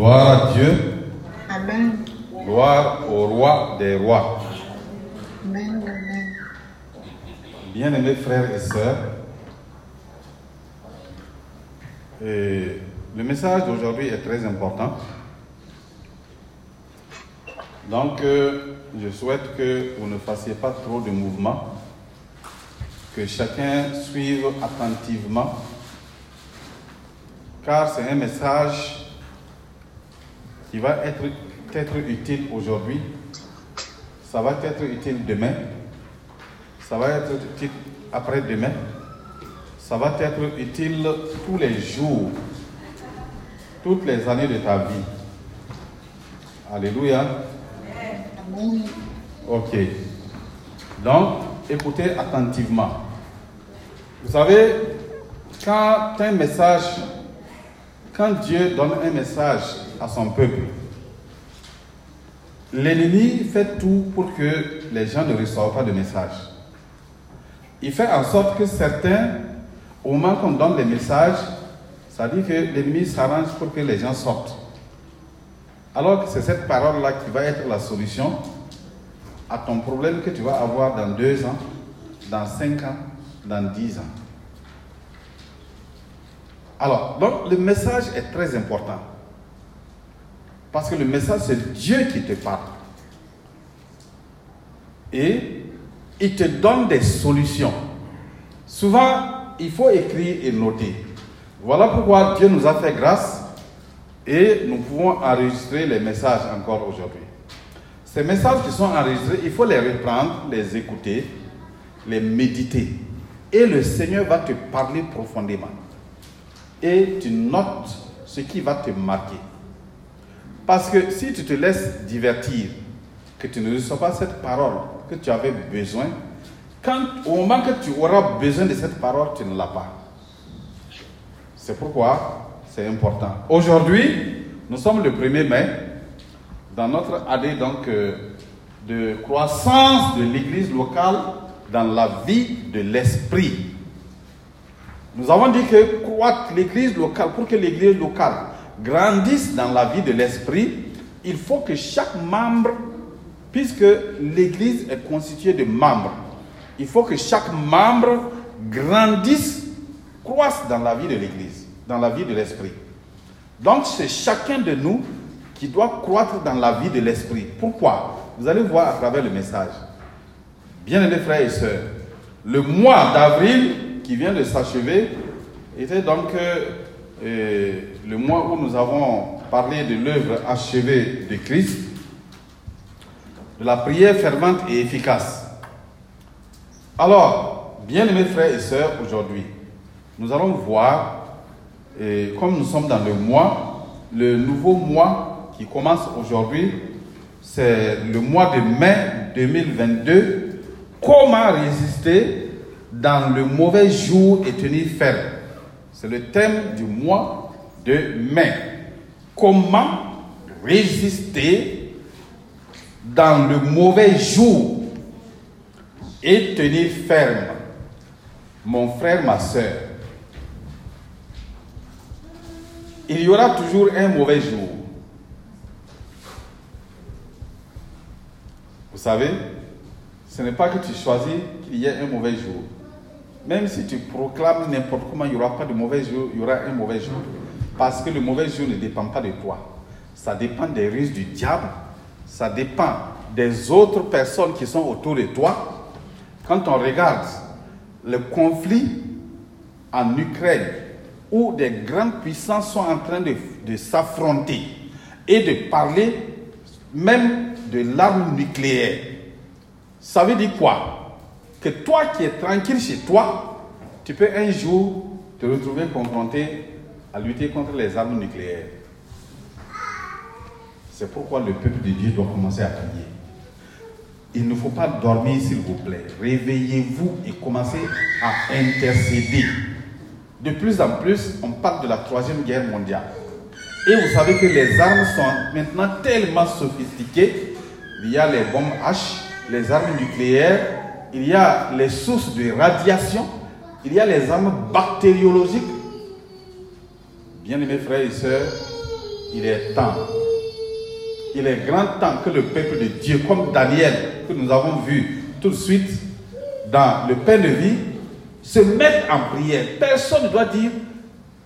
Gloire à Dieu. Amen. Gloire au roi des rois. Amen. Amen. Bien-aimés frères et sœurs, et le message d'aujourd'hui est très important. Donc, euh, je souhaite que vous ne fassiez pas trop de mouvements, que chacun suive attentivement, car c'est un message qui va être, être utile aujourd'hui, ça va être utile demain, ça va être utile après-demain, ça va être utile tous les jours, toutes les années de ta vie. Alléluia. Ok. Donc, écoutez attentivement. Vous savez, quand un message, quand Dieu donne un message à son peuple, l'ennemi fait tout pour que les gens ne reçoivent pas de message. Il fait en sorte que certains, au moment qu'on donne les messages, ça dit que l'ennemi s'arrange pour que les gens sortent. Alors que c'est cette parole-là qui va être la solution à ton problème que tu vas avoir dans deux ans, dans cinq ans, dans dix ans. Alors, donc le message est très important. Parce que le message, c'est Dieu qui te parle. Et il te donne des solutions. Souvent, il faut écrire et noter. Voilà pourquoi Dieu nous a fait grâce et nous pouvons enregistrer les messages encore aujourd'hui. Ces messages qui sont enregistrés, il faut les reprendre, les écouter, les méditer. Et le Seigneur va te parler profondément. Et tu notes ce qui va te marquer. Parce que si tu te laisses divertir, que tu ne reçois pas cette parole que tu avais besoin, au moment que tu auras besoin de cette parole, tu ne l'as pas. C'est pourquoi c'est important. Aujourd'hui, nous sommes le 1er mai, dans notre année donc, euh, de croissance de l'église locale dans la vie de l'esprit. Nous avons dit que croître l'église locale, pour que l'église locale grandisse dans la vie de l'esprit, il faut que chaque membre, puisque l'église est constituée de membres, il faut que chaque membre grandisse, croisse dans la vie de l'église, dans la vie de l'esprit. Donc c'est chacun de nous qui doit croître dans la vie de l'esprit. Pourquoi? Vous allez voir à travers le message. Bien-aimés frères et sœurs, le mois d'avril qui vient de s'achever était donc euh, le mois où nous avons parlé de l'œuvre achevée de Christ, de la prière fervente et efficace. Alors, bien-aimés frères et sœurs, aujourd'hui, nous allons voir, et comme nous sommes dans le mois, le nouveau mois qui commence aujourd'hui, c'est le mois de mai 2022. Comment résister dans le mauvais jour et tenir ferme? C'est le thème du mois de mai. Comment résister dans le mauvais jour? Et tenir ferme Mon frère, ma soeur, il y aura toujours un mauvais jour. Vous savez, ce n'est pas que tu choisis qu'il y ait un mauvais jour. Même si tu proclames n'importe comment, il n'y aura pas de mauvais jour, il y aura un mauvais jour. Parce que le mauvais jour ne dépend pas de toi. Ça dépend des ruses du diable. Ça dépend des autres personnes qui sont autour de toi. Quand on regarde le conflit en Ukraine, où des grandes puissances sont en train de, de s'affronter et de parler même de l'arme nucléaire. Ça veut dire quoi? Que toi qui es tranquille chez toi, tu peux un jour te retrouver confronté à lutter contre les armes nucléaires. C'est pourquoi le peuple de Dieu doit commencer à prier. Il ne faut pas dormir, s'il vous plaît. Réveillez-vous et commencez à intercéder. De plus en plus, on parle de la troisième guerre mondiale. Et vous savez que les armes sont maintenant tellement sophistiquées. Il y a les bombes H, les armes nucléaires, il y a les sources de radiation, il y a les armes bactériologiques. Bien-aimés frères et sœurs, il est temps. Il est grand temps que le peuple de Dieu, comme Daniel, que nous avons vu tout de suite dans le pain de vie, se mette en prière. Personne ne doit dire.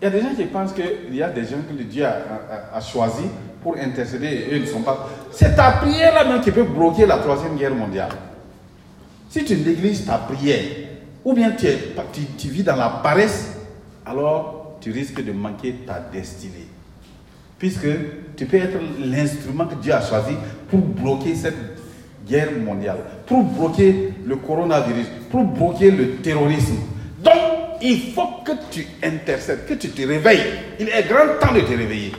Il y a des gens qui pensent qu'il y a des gens que Dieu a, a- pour intercéder et eux ne sont pas. C'est ta prière là même qui peut bloquer la troisième guerre mondiale. Si tu négliges ta prière, ou bien tu vis dans la paresse, alors tu risques de manquer ta destinée. Puisque tu peux être l'instrument que Dieu a choisi pour bloquer cette guerre mondiale, pour bloquer le coronavirus, pour bloquer le terrorisme. Donc, il faut que tu intercèdes, que tu te réveilles. Il est grand temps de te réveiller.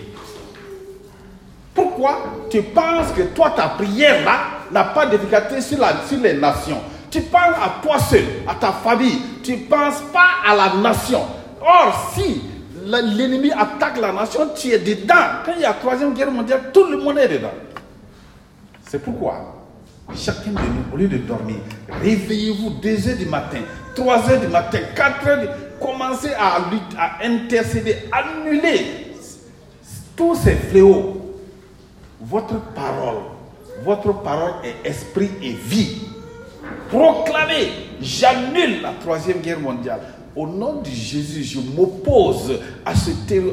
Pourquoi tu penses que toi, ta prière là, n'a pas d'efficacité sur, sur les nations? Tu penses à toi seul, à ta famille. Tu ne penses pas à la nation. Or, si l'ennemi attaque la nation, tu es dedans. Quand il y a la troisième guerre mondiale, tout le monde est dedans. C'est pourquoi chacun de nous, au lieu de dormir, réveillez-vous 2 heures du matin, 3 heures du matin, 4 heures, du... commencez à, lutter, à intercéder, annuler tous ces fléaux. Votre parole, votre parole est esprit et vie. Proclamez, j'annule la troisième guerre mondiale. Au nom de Jésus, je m'oppose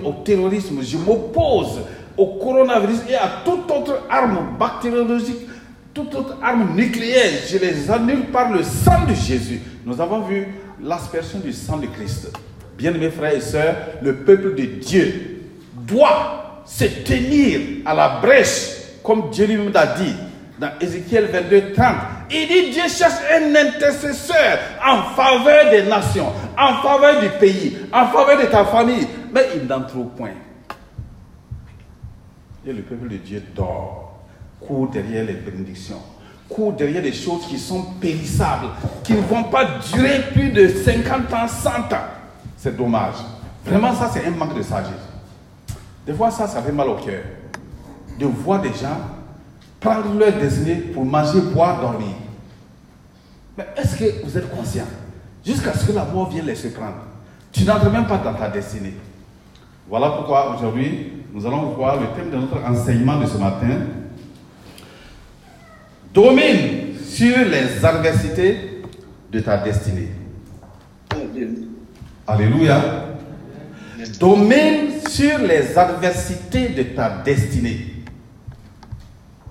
au terrorisme, je m'oppose au coronavirus et à toute autre arme bactériologique, toute autre arme nucléaire. Je les annule par le sang de Jésus. Nous avons vu l'aspersion du sang de Christ. Bien-aimés frères et sœurs, le peuple de Dieu doit se tenir à la brèche, comme Dieu lui-même a dit dans Ézéchiel 22, 30. Il dit Dieu cherche un intercesseur en faveur des nations, en faveur du pays, en faveur de ta famille. Mais il n'en trouve point. Et le peuple de Dieu dort, court derrière les bénédictions, court derrière des choses qui sont périssables, qui ne vont pas durer plus de 50 ans, 100 ans. C'est dommage. Vraiment, ça, c'est un manque de sagesse. Des fois, ça, ça fait mal au cœur. De voir des gens prendre leur destinée pour manger, boire, dormir. Mais est-ce que vous êtes conscient? Jusqu'à ce que la mort vienne les surprendre. Tu n'entres même pas dans ta destinée. Voilà pourquoi aujourd'hui, nous allons voir le thème de notre enseignement de ce matin. Domine sur les adversités de ta destinée. Alléluia. Domine sur les adversités de ta destinée.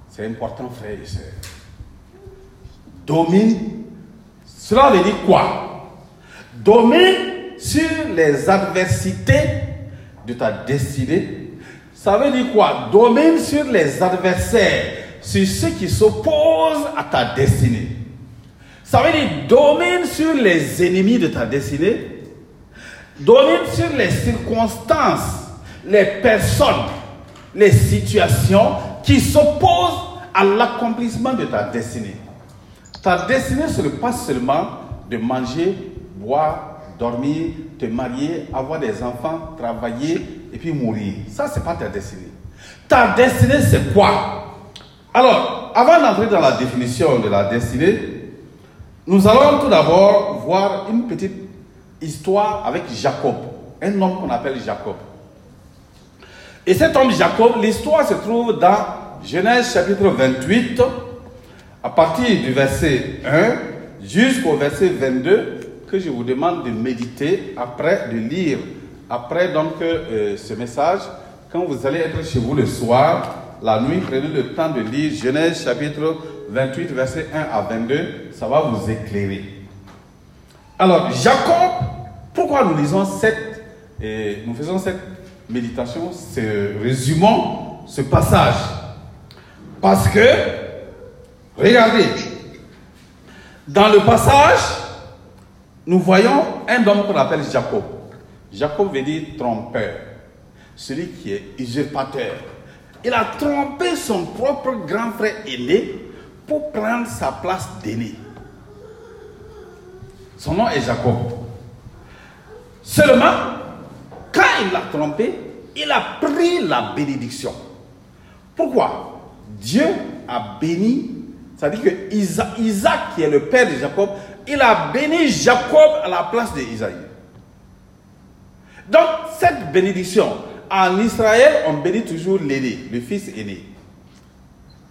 C'est important, frères et sœurs. Domine. Cela veut dire quoi? Domine sur les adversités de ta destinée. Ça veut dire quoi? Domine sur les adversaires, sur ceux qui s'opposent à ta destinée. Ça veut dire domine sur les ennemis de ta destinée. Domine sur les circonstances, les personnes, les situations qui s'opposent à l'accomplissement de ta destinée. Ta destinée, ce n'est pas seulement de manger, boire, dormir, te marier, avoir des enfants, travailler et puis mourir. Ça, ce n'est pas ta destinée. Ta destinée, c'est quoi? Alors, avant d'entrer dans la définition de la destinée, nous allons tout d'abord voir une petite histoire avec Jacob, un homme qu'on appelle Jacob. Et cet homme Jacob, l'histoire se trouve dans Genèse chapitre 28, à partir du verset 1 jusqu'au verset 22, que je vous demande de méditer après, de lire après donc euh, ce message. Quand vous allez être chez vous le soir, la nuit, prenez le temps de lire Genèse chapitre 28, verset 1 à 22, ça va vous éclairer. Alors, Jacob, pourquoi nous lisons cette, et nous faisons cette méditation, ce, résumons ce passage? Parce que, regardez, dans le passage, nous voyons un homme qu'on appelle Jacob. Jacob veut dire trompeur, celui qui est usurpateur. Il a trompé son propre grand frère aîné pour prendre sa place d'aîné. Son nom est Jacob. Seulement, quand il l'a trompé, il a pris la bénédiction. Pourquoi? Dieu a béni, c'est-à-dire que Isaac, qui est le père de Jacob, il a béni Jacob à la place d'Isaïe. Donc, cette bénédiction En Israël, on bénit toujours l'aîné, le fils aîné.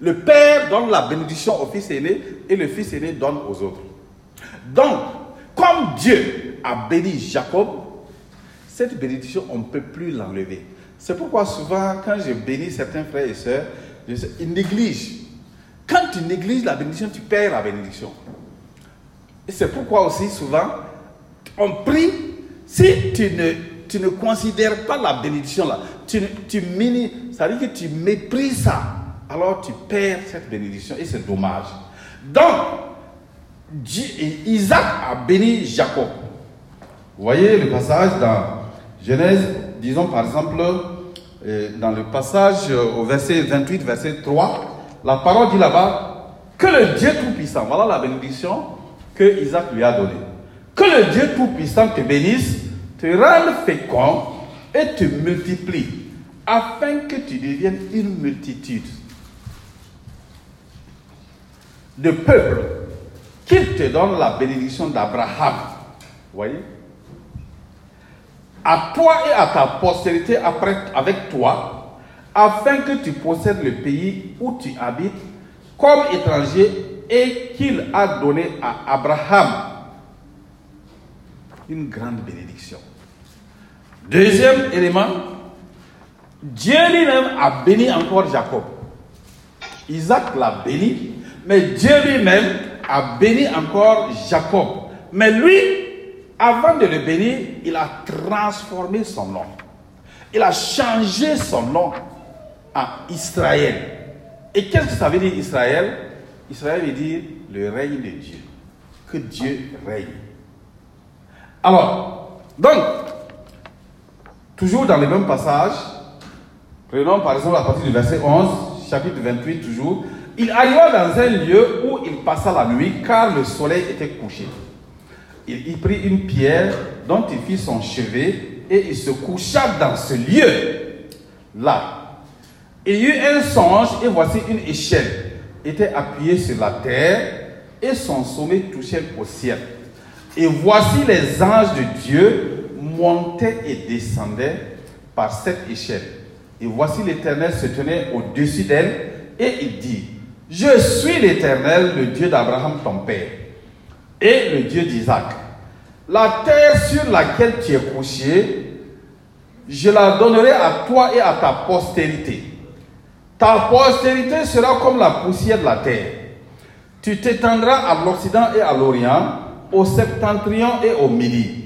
Le père donne la bénédiction au fils aîné et le fils aîné donne aux autres. Donc, comme Dieu a béni Jacob, cette bénédiction, on ne peut plus l'enlever. C'est pourquoi souvent, quand je bénis certains frères et sœurs, ils négligent. Quand tu négliges la bénédiction, tu perds la bénédiction. C'est pourquoi aussi souvent, on prie, si tu ne, tu ne considères pas la bénédiction là, tu, tu ça veut dire que tu méprises ça, alors tu perds cette bénédiction et c'est dommage. Donc, Isaac a béni Jacob. Vous voyez le passage dans Genèse, disons par exemple, euh, dans le passage euh, au verset 28, verset 3, la parole dit là-bas que le Dieu Tout-Puissant, voilà la bénédiction que Isaac lui a donnée. Que le Dieu Tout-Puissant te bénisse, te rende fécond et te multiplie, afin que tu deviennes une multitude de peuples, qu'il te donne la bénédiction d'Abraham. Voyez? À toi et à ta postérité après, avec toi, afin que tu possèdes le pays où tu habites comme étranger et qu'il a donné à Abraham une grande bénédiction. Deuxième élément, Dieu lui-même a béni encore Jacob. Isaac l'a béni, mais Dieu lui-même a béni encore Jacob. Mais lui, avant de le bénir, il a transformé son nom. Il a changé son nom en Israël. Et qu'est-ce que ça veut dire Israël? Israël veut dire le règne de Dieu. Que Dieu règne. Alors, donc, toujours dans le même passage, prenons par exemple à partir du verset 11, chapitre 28 toujours, il arriva dans un lieu où il passa la nuit car le soleil était couché. Il y prit une pierre dont il fit son chevet et il se coucha dans ce lieu-là. Il y eut un songe et voici une échelle était appuyée sur la terre et son sommet touchait au ciel. Et voici les anges de Dieu montaient et descendaient par cette échelle. Et voici l'Éternel se tenait au-dessus d'elle et il dit, je suis l'Éternel, le Dieu d'Abraham ton père et le Dieu d'Isaac. La terre sur laquelle tu es couché, je la donnerai à toi et à ta postérité. Ta postérité sera comme la poussière de la terre. Tu t'étendras à l'Occident et à l'Orient, au septentrion et au midi.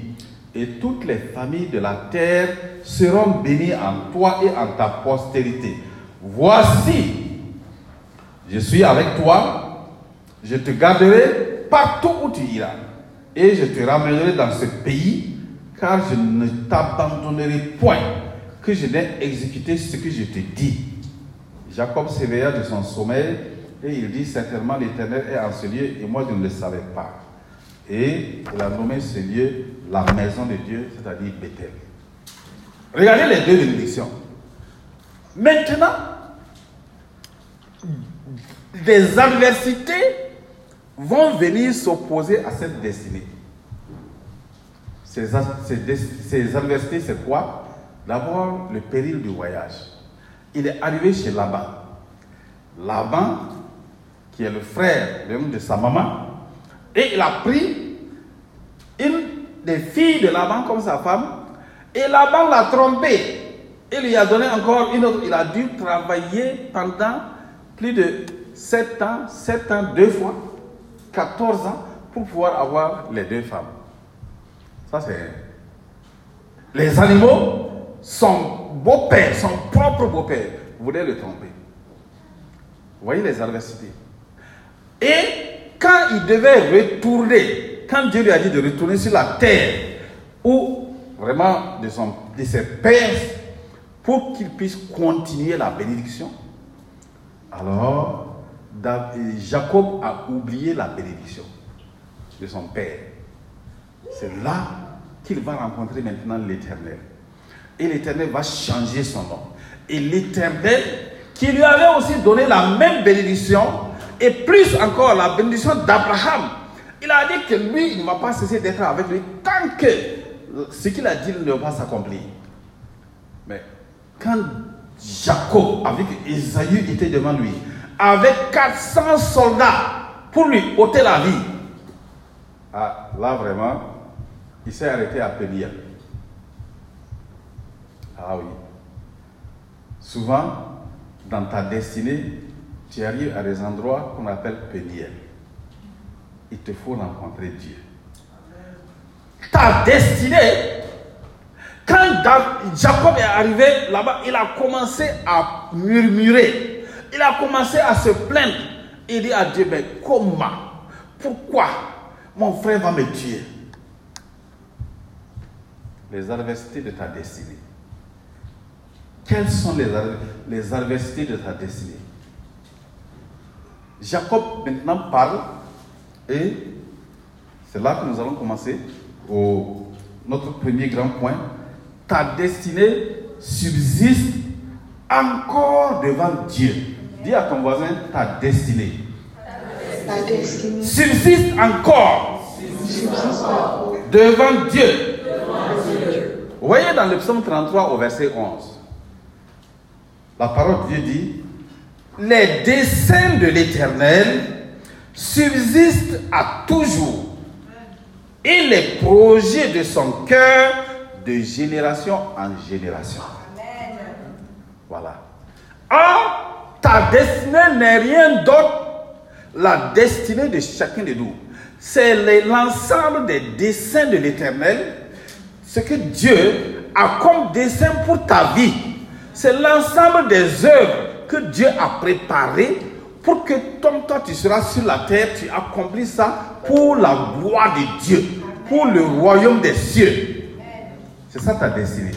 Et toutes les familles de la terre seront bénies en toi et en ta postérité. Voici, je suis avec toi, je te garderai partout où tu iras, et je te ramènerai dans ce pays, car je ne t'abandonnerai point, que je n'ai exécuté ce que je te dis. Jacob s'éveilla de son sommeil et il dit certainement l'Éternel est en ce lieu et moi je ne le savais pas. Et il a nommé ce lieu la maison de Dieu, c'est-à-dire Bethel. Regardez les deux bénédictions. Maintenant, des adversités vont venir s'opposer à cette destinée. Ces, adversités, c'est quoi? D'abord, le péril du voyage il est arrivé chez Laban. Laban, qui est le frère de sa maman, et il a pris une des filles de Laban comme sa femme, et Laban l'a trompé. Il lui a donné encore une autre. Il a dû travailler pendant plus de 7 ans, 7 ans, deux fois, 14 ans, pour pouvoir avoir les deux femmes. Ça, c'est. Les animaux son beau-père, son propre beau-père, voulait le tromper. Vous voyez les adversités. Et quand il devait retourner, quand Dieu lui a dit de retourner sur la terre, ou vraiment de, son, de ses pères, pour qu'il puisse continuer la bénédiction, alors Jacob a oublié la bénédiction de son père. C'est là qu'il va rencontrer maintenant l'Éternel. Et l'Éternel va changer son nom. Et l'Éternel, qui lui avait aussi donné la même bénédiction, et plus encore la bénédiction d'Abraham, il a dit que lui, il ne va pas cesser d'être avec lui tant que ce qu'il a dit ne va pas s'accomplir. Mais quand Jacob, avec Esaü, était devant lui, avec 400 soldats pour lui ôter la vie, ah, là vraiment, il s'est arrêté à Péniel. Ah oui. Souvent, dans ta destinée, tu arrives à des endroits qu'on appelle Péniel. Il te faut rencontrer Dieu. Ta destinée, quand Jacob est arrivé là-bas, il a commencé à murmurer. Il a commencé à se plaindre. Il dit à Dieu, mais comment? Pourquoi? Mon frère va me tuer Les adversités de ta destinée. Quelles sont les, les adversités de ta destinée? Jacob maintenant parle et c'est là que nous allons commencer au, notre premier grand point. Ta destinée subsiste encore devant Dieu. Dis à ton voisin ta destinée. Ta destinée Subsiste encore subsiste encore devant Dieu. Vous voyez dans le psaume 33 au verset 11, la parole de Dieu dit, les desseins de l'Éternel subsistent à toujours et les projets de son cœur de génération en génération. Voilà. Or, ta destinée n'est rien d'autre. La destinée de chacun de nous, c'est le- l'ensemble des desseins de l'Éternel, ce que Dieu a comme dessein pour ta vie. C'est l'ensemble des œuvres que Dieu a préparées pour que comme toi tu seras sur la terre, tu accomplis ça pour la gloire de Dieu, pour le royaume des cieux. C'est ça ta destinée.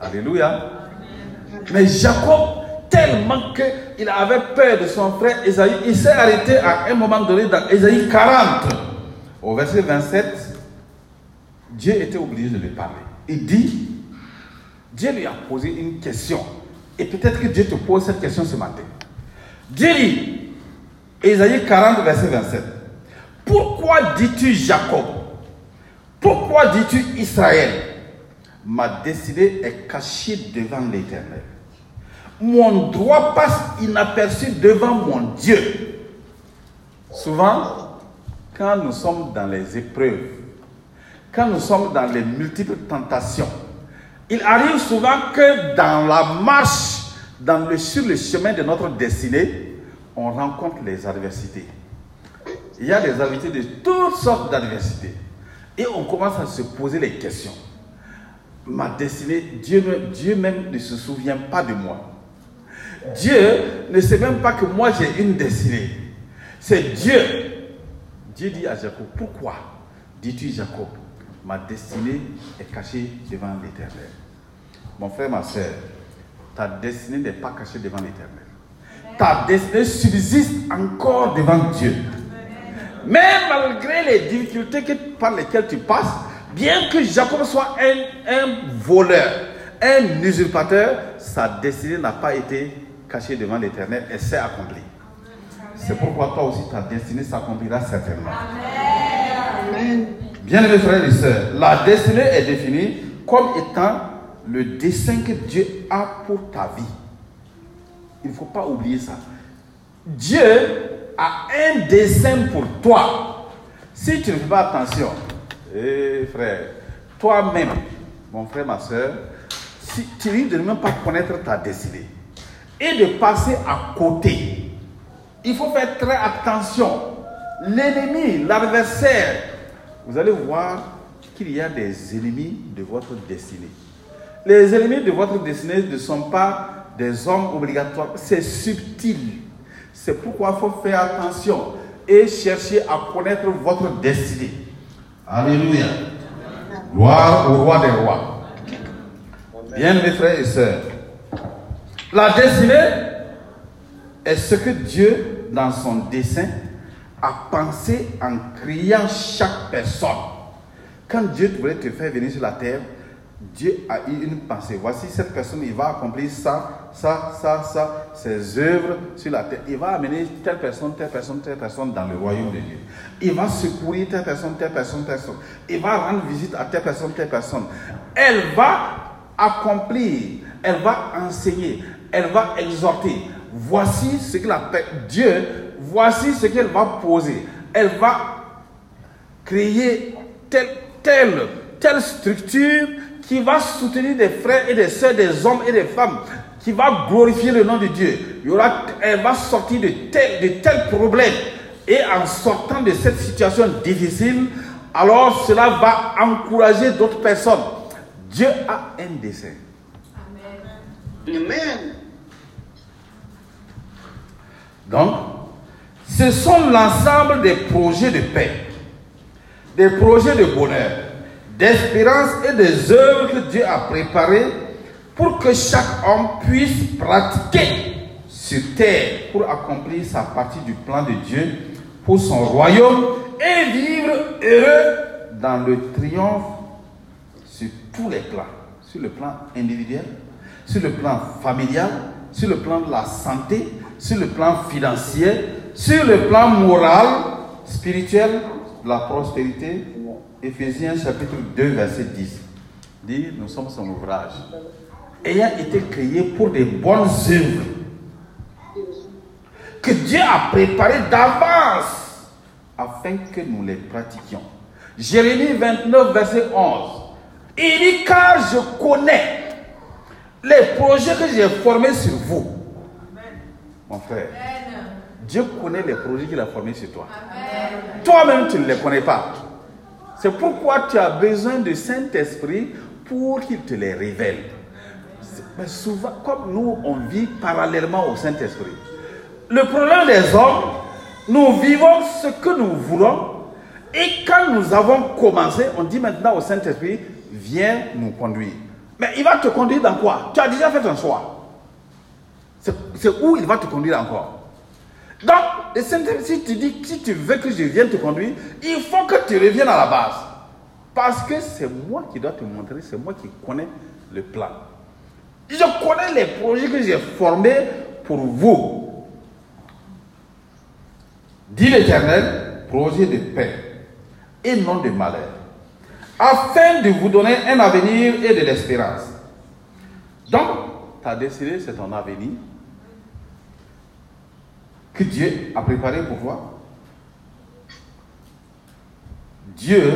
Alléluia. Mais Jacob, tellement qu'il avait peur de son frère Esaïe, il s'est arrêté à un moment donné dans Esaïe 40. Au verset 27, Dieu était obligé de lui parler. Il dit, Dieu lui a posé une question. Et peut-être que Dieu te pose cette question ce matin. Dieu dit, Esaïe 40, verset 27, Pourquoi dis-tu Jacob? Pourquoi dis-tu Israël? Ma destinée est cachée devant l'Éternel. Mon droit passe inaperçu devant mon Dieu. Souvent, quand nous sommes dans les épreuves, quand nous sommes dans les multiples tentations, il arrive souvent que dans la marche, dans le, sur le chemin de notre destinée, on rencontre les adversités. Il y a des adversités de toutes sortes d'adversités. Et on commence à se poser les questions. Ma destinée, Dieu, Dieu même ne se souvient pas de moi. Dieu ne sait même pas que moi j'ai une destinée. C'est Dieu. Dieu dit à Jacob, pourquoi dis-tu Jacob, ma destinée est cachée devant l'Éternel? Mon frère, ma soeur, ta destinée n'est pas cachée devant l'Éternel. Ta destinée subsiste encore devant Dieu. Mais malgré les difficultés que- par lesquelles tu passes, bien que Jacob soit un, un voleur, un usurpateur, sa destinée n'a pas été cachée devant l'Éternel, elle s'est accomplie. C'est pourquoi toi aussi ta destinée s'accomplira certainement. Amen. Bien-aimés frères et sœurs, la destinée est définie comme étant le dessein que Dieu a pour ta vie. Il ne faut pas oublier ça. Dieu a un dessein pour toi. Si tu ne fais pas attention, eh frère, toi-même, mon frère, ma soeur, si tu risques de ne même pas connaître ta destinée et de passer à côté. Il faut faire très attention. L'ennemi, l'adversaire, vous allez voir qu'il y a des ennemis de votre destinée. Les ennemis de votre destinée ne sont pas des hommes obligatoires, c'est subtil. C'est pourquoi il faut faire attention et chercher à connaître votre destinée. Alléluia. Gloire au roi des rois. Bien, mes frères et sœurs, la destinée est ce que Dieu, dans son dessein, a pensé en créant chaque personne. Quand Dieu voulait te faire venir sur la terre, Dieu a eu une pensée. Voici cette personne, il va accomplir ça, ça, ça, ça, ses œuvres sur la terre. Il va amener telle personne, telle personne, telle personne dans le royaume de Dieu. Il va secourir telle personne, telle personne, telle personne. Il va rendre visite à telle personne, telle personne. Elle va accomplir elle va enseigner, elle va exhorter. Voici ce qu'il appelle Dieu, voici ce qu'elle va poser. Elle va créer telle, telle, telle structure qui va soutenir des frères et des sœurs, des hommes et des femmes, qui va glorifier le nom de Dieu. Il y aura, elle va sortir de tels, de tels problèmes. Et en sortant de cette situation difficile, alors cela va encourager d'autres personnes. Dieu a un dessein. Amen. Donc, ce sont l'ensemble des projets de paix, des projets de bonheur, d'espérance et des œuvres que Dieu a préparées pour que chaque homme puisse pratiquer sur terre pour accomplir sa partie du plan de Dieu pour son royaume et vivre heureux dans le triomphe sur tous les plans, sur le plan individuel, sur le plan familial, sur le plan de la santé, sur le plan financier, sur le plan moral, spirituel, de la prospérité. Éphésiens chapitre 2, verset 10 dit, nous sommes son ouvrage, ayant été créés pour des bonnes œuvres que Dieu a préparées d'avance afin que nous les pratiquions. Jérémie 29, verset 11. Il dit, car je connais les projets que j'ai formés sur vous. Mon frère, Dieu connaît les projets qu'il a formés sur toi. Toi-même, tu ne les connais pas. C'est pourquoi tu as besoin du Saint-Esprit pour qu'il te les révèle. Mais souvent, comme nous, on vit parallèlement au Saint-Esprit. Le problème des hommes, nous vivons ce que nous voulons. Et quand nous avons commencé, on dit maintenant au Saint-Esprit, viens nous conduire. Mais il va te conduire dans quoi? Tu as déjà fait un choix. C'est où il va te conduire encore? Donc, si tu dis, si tu veux que je vienne te conduire, il faut que tu reviennes à la base. Parce que c'est moi qui dois te montrer, c'est moi qui connais le plan. Je connais les projets que j'ai formés pour vous. Dit l'Éternel, projet de paix et non de malheur, afin de vous donner un avenir et de l'espérance. Donc, ta destinée, c'est ton avenir Dieu a préparé pour toi. Dieu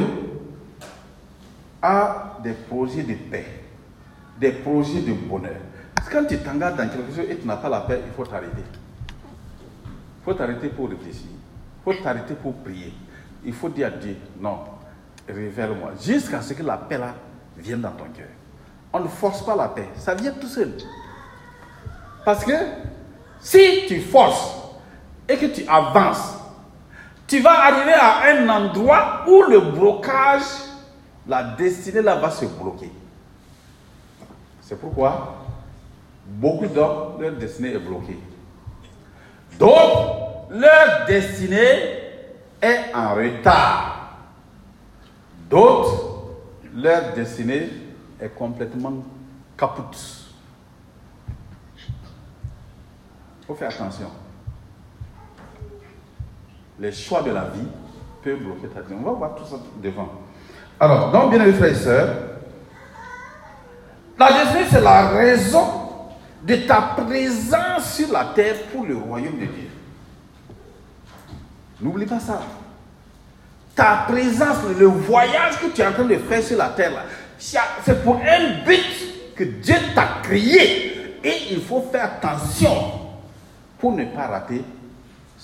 a des projets de paix, des projets de bonheur. Parce que quand tu t'engages dans quelque chose et tu n'as pas la paix, il faut t'arrêter. Il faut t'arrêter pour réfléchir. Il faut t'arrêter pour prier. Il faut dire à Dieu, non, révèle-moi. Jusqu'à ce que la paix là vienne dans ton cœur. On ne force pas la paix, ça vient tout seul. Parce que si tu forces et que tu avances, tu vas arriver à un endroit où le blocage, la destinée là va se bloquer. C'est pourquoi beaucoup d'hommes, leur destinée est bloquée. D'autres, leur destinée est en retard. D'autres, leur destinée est complètement capoute. Il faut faire attention. Les choix de la vie peuvent bloquer ta vie. On va voir tout ça devant. Alors, donc, bien aimés frères et sœurs, la destinée, c'est la raison de ta présence sur la terre pour le royaume de Dieu. N'oublie pas ça. Ta présence, le voyage que tu es en train de faire sur la terre, c'est pour un but que Dieu t'a créé. Et il faut faire attention pour ne pas rater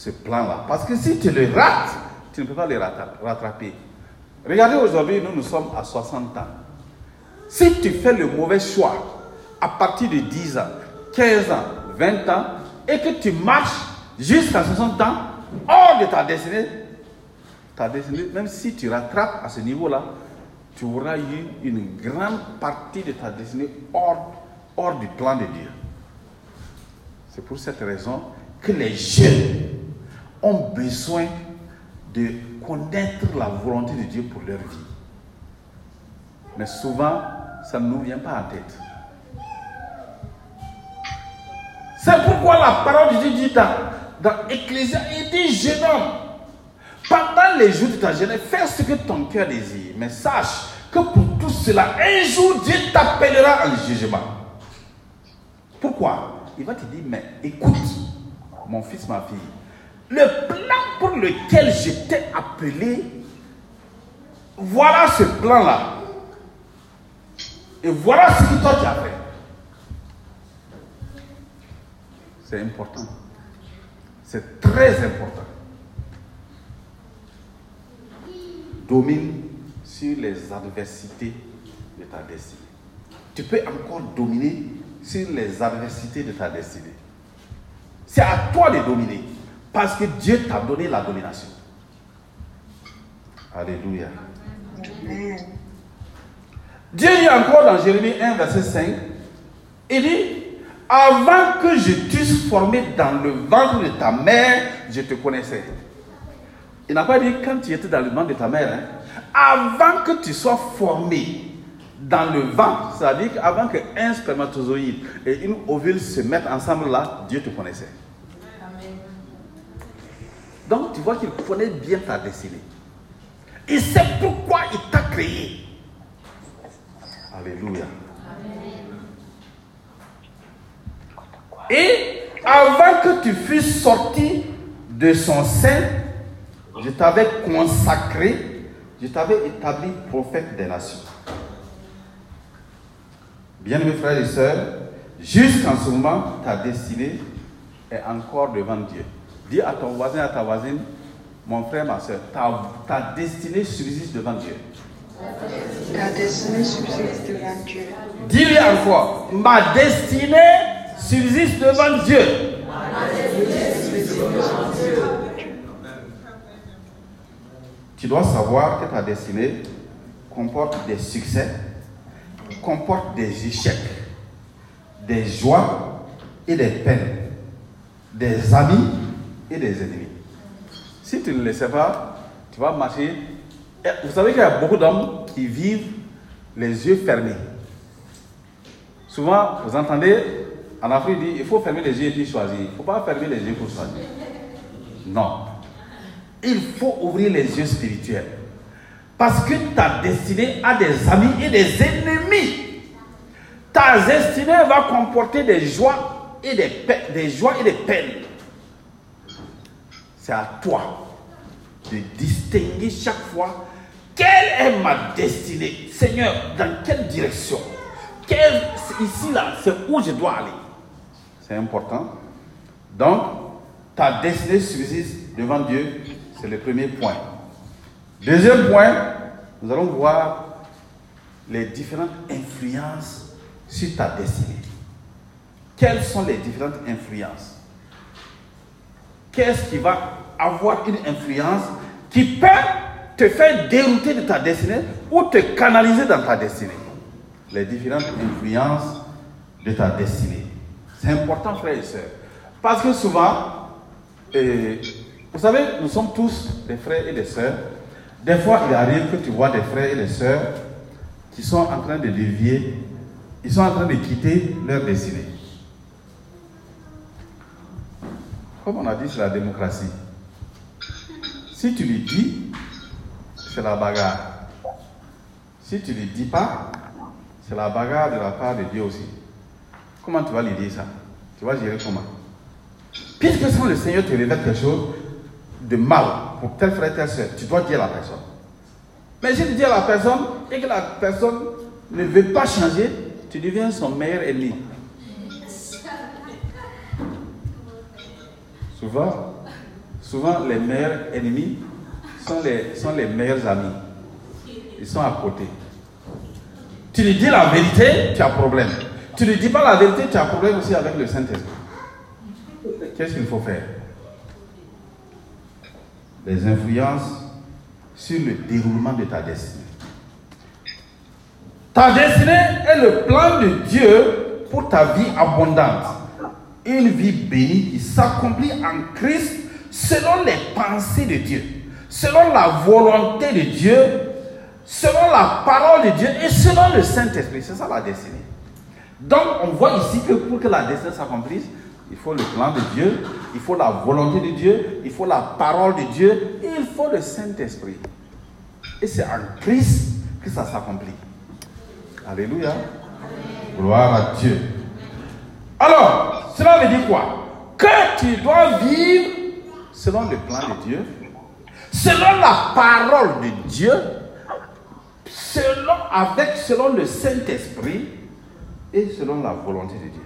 ce plan-là. Parce que si tu le rates, tu ne peux pas le rattraper. Regardez aujourd'hui, nous, nous sommes à 60 ans. Si tu fais le mauvais choix à partir de 10 ans, 15 ans, 20 ans, et que tu marches jusqu'à 60 ans hors de ta destinée, ta destinée, même si tu rattrapes à ce niveau-là, tu auras eu une grande partie de ta destinée hors, hors du plan de Dieu. C'est pour cette raison que les jeunes ont besoin de connaître la volonté de Dieu pour leur vie. Mais souvent, ça ne nous vient pas en tête. C'est pourquoi la parole de Dieu dit dans, dans il dit, jeune homme, pendant les jours de ta jeunesse, fais ce que ton cœur désire. Mais sache que pour tout cela, un jour, Dieu t'appellera en jugement. Pourquoi? Il va te dire, mais écoute, mon fils, ma fille, le plan pour lequel je t'ai appelé, voilà ce plan-là. Et voilà ce que toi tu as fait. C'est important. C'est très important. Domine sur les adversités de ta destinée. Tu peux encore dominer sur les adversités de ta destinée. C'est à toi de dominer. Parce que Dieu t'a donné la domination. Alléluia. Dieu dit encore dans Jérémie 1, verset 5, il dit, avant que je t'eusse formé dans le ventre de ta mère, je te connaissais. Il n'a pas dit quand tu étais dans le ventre de ta mère, hein. avant que tu sois formé dans le ventre, c'est-à-dire qu'avant qu'un spermatozoïde et une ovule se mettent ensemble là, Dieu te connaissait. Donc tu vois qu'il connaît bien ta destinée. Il sait pourquoi il t'a créé. Alléluia. Et avant que tu fusses sorti de son sein, je t'avais consacré, je t'avais établi prophète des nations. Bien mes frères et sœurs, jusqu'en ce moment, ta destinée est encore devant Dieu. Dis à ton voisin, à ta voisine, mon frère, ma soeur, ta, ta destinée subsiste devant Dieu. Ta destinée subsiste devant Dieu. Dis-lui encore, ma destinée subsiste devant Dieu. Tu dois savoir que ta destinée comporte des succès, comporte des échecs, des joies et des peines, des amis et des ennemis. Si tu ne le sais pas, tu vas marcher. Vous savez qu'il y a beaucoup d'hommes qui vivent les yeux fermés. Souvent, vous entendez, en Afrique, il dit, il faut fermer les yeux et puis choisir. Il ne faut pas fermer les yeux pour choisir. Non. Il faut ouvrir les yeux spirituels. Parce que ta destinée a des amis et des ennemis. Ta destinée va comporter des joies et des, des joies et des peines. C'est à toi de distinguer chaque fois quelle est ma destinée. Seigneur, dans quelle direction? Quelle- Ici, là, c'est où je dois aller? C'est important. Donc, ta destinée subsiste devant Dieu, c'est le premier point. Deuxième point, nous allons voir les différentes influences sur ta destinée. Quelles sont les différentes influences? Qu'est-ce qui va avoir une influence qui peut te faire dérouter de ta destinée ou te canaliser dans ta destinée? Les différentes influences de ta destinée. C'est important, frères et sœurs. Parce que souvent, euh, vous savez, nous sommes tous des frères et des sœurs. Des fois, il arrive que tu vois des frères et des sœurs qui sont en train de dévier, ils sont en train de quitter leur destinée. Comme on a dit, c'est la démocratie. Si tu lui dis, c'est la bagarre. Si tu ne lui dis pas, c'est la bagarre de la part de Dieu aussi. Comment tu vas lui dire ça? Tu vas gérer comment? Puisque sans le Seigneur te révèle quelque chose de mal pour tel frère, telle soeur, tu dois dire à la personne. Mais si tu dis à la personne et que la personne ne veut pas changer, tu deviens son meilleur ennemi. Souvent, les meilleurs ennemis sont les, meilleurs amis. Ils sont à côté. Tu lui dis la vérité, tu as problème. Tu ne dis pas la vérité, tu as problème aussi avec le Saint-Esprit. Qu'est-ce qu'il faut faire? Les influences sur le déroulement de ta destinée. Ta destinée est le plan de Dieu pour ta vie abondante. Une vie bénie qui s'accomplit en Christ selon les pensées de Dieu, selon la volonté de Dieu, selon la parole de Dieu et selon le Saint-Esprit. C'est ça la destinée. Donc on voit ici que pour que la destinée s'accomplisse, il faut le plan de Dieu, il faut la volonté de Dieu, il faut la parole de Dieu il faut le Saint-Esprit. Et c'est en Christ que ça s'accomplit. Alléluia. Gloire à Dieu. Alors, cela veut dire quoi? Que tu dois vivre selon le plan de Dieu, selon la parole de Dieu, selon, avec, selon le Saint-Esprit et selon la volonté de Dieu.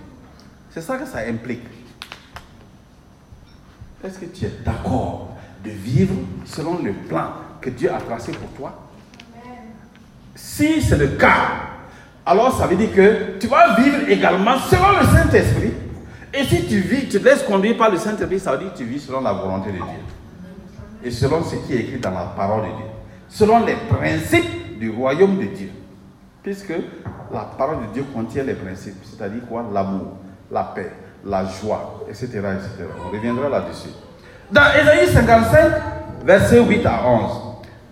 C'est ça que ça implique. Est-ce que tu es d'accord de vivre selon le plan que Dieu a tracé pour toi? Si c'est le cas, alors ça veut dire que tu vas vivre également selon le Saint-Esprit. Et si tu vis, tu te laisses conduire par le Saint-Esprit, ça veut dire que tu vis selon la volonté de Dieu. Et selon ce qui est écrit dans la parole de Dieu. Selon les principes du royaume de Dieu. Puisque la parole de Dieu contient les principes. C'est-à-dire quoi? L'amour, la paix, la joie, etc. etc. On reviendra là-dessus. Dans Ésaïe 55, versets 8 à 11.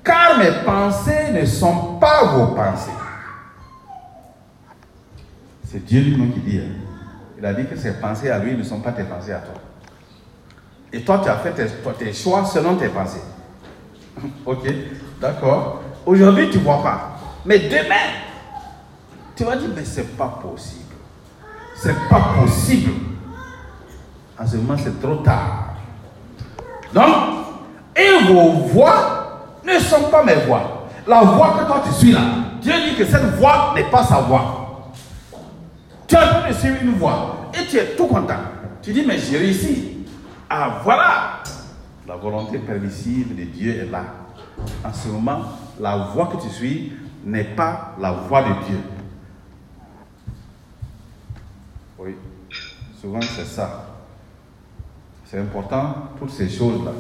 Car mes pensées ne sont pas vos pensées. C'est Dieu lui-même qui dit. hein. Il a dit que ses pensées à lui ne sont pas tes pensées à toi. Et toi, tu as fait tes, choix selon tes pensées. ok, d'accord. Aujourd'hui, tu ne vois pas. Mais demain, tu vas dire, mais c'est pas possible. C'est pas possible. En ce moment, c'est trop tard. Donc, et vos voix ne sont pas mes voix. La voix que toi tu suis là, Dieu dit que cette voix n'est pas sa voix. Tu es en de suivre une voix et tu es tout content. Tu dis, mais j'ai réussi. Ah, voilà. La volonté permissive de Dieu est là. En ce moment, la voix que tu suis n'est pas la voix de Dieu. Oui, souvent c'est ça. C'est important, toutes ces choses-là.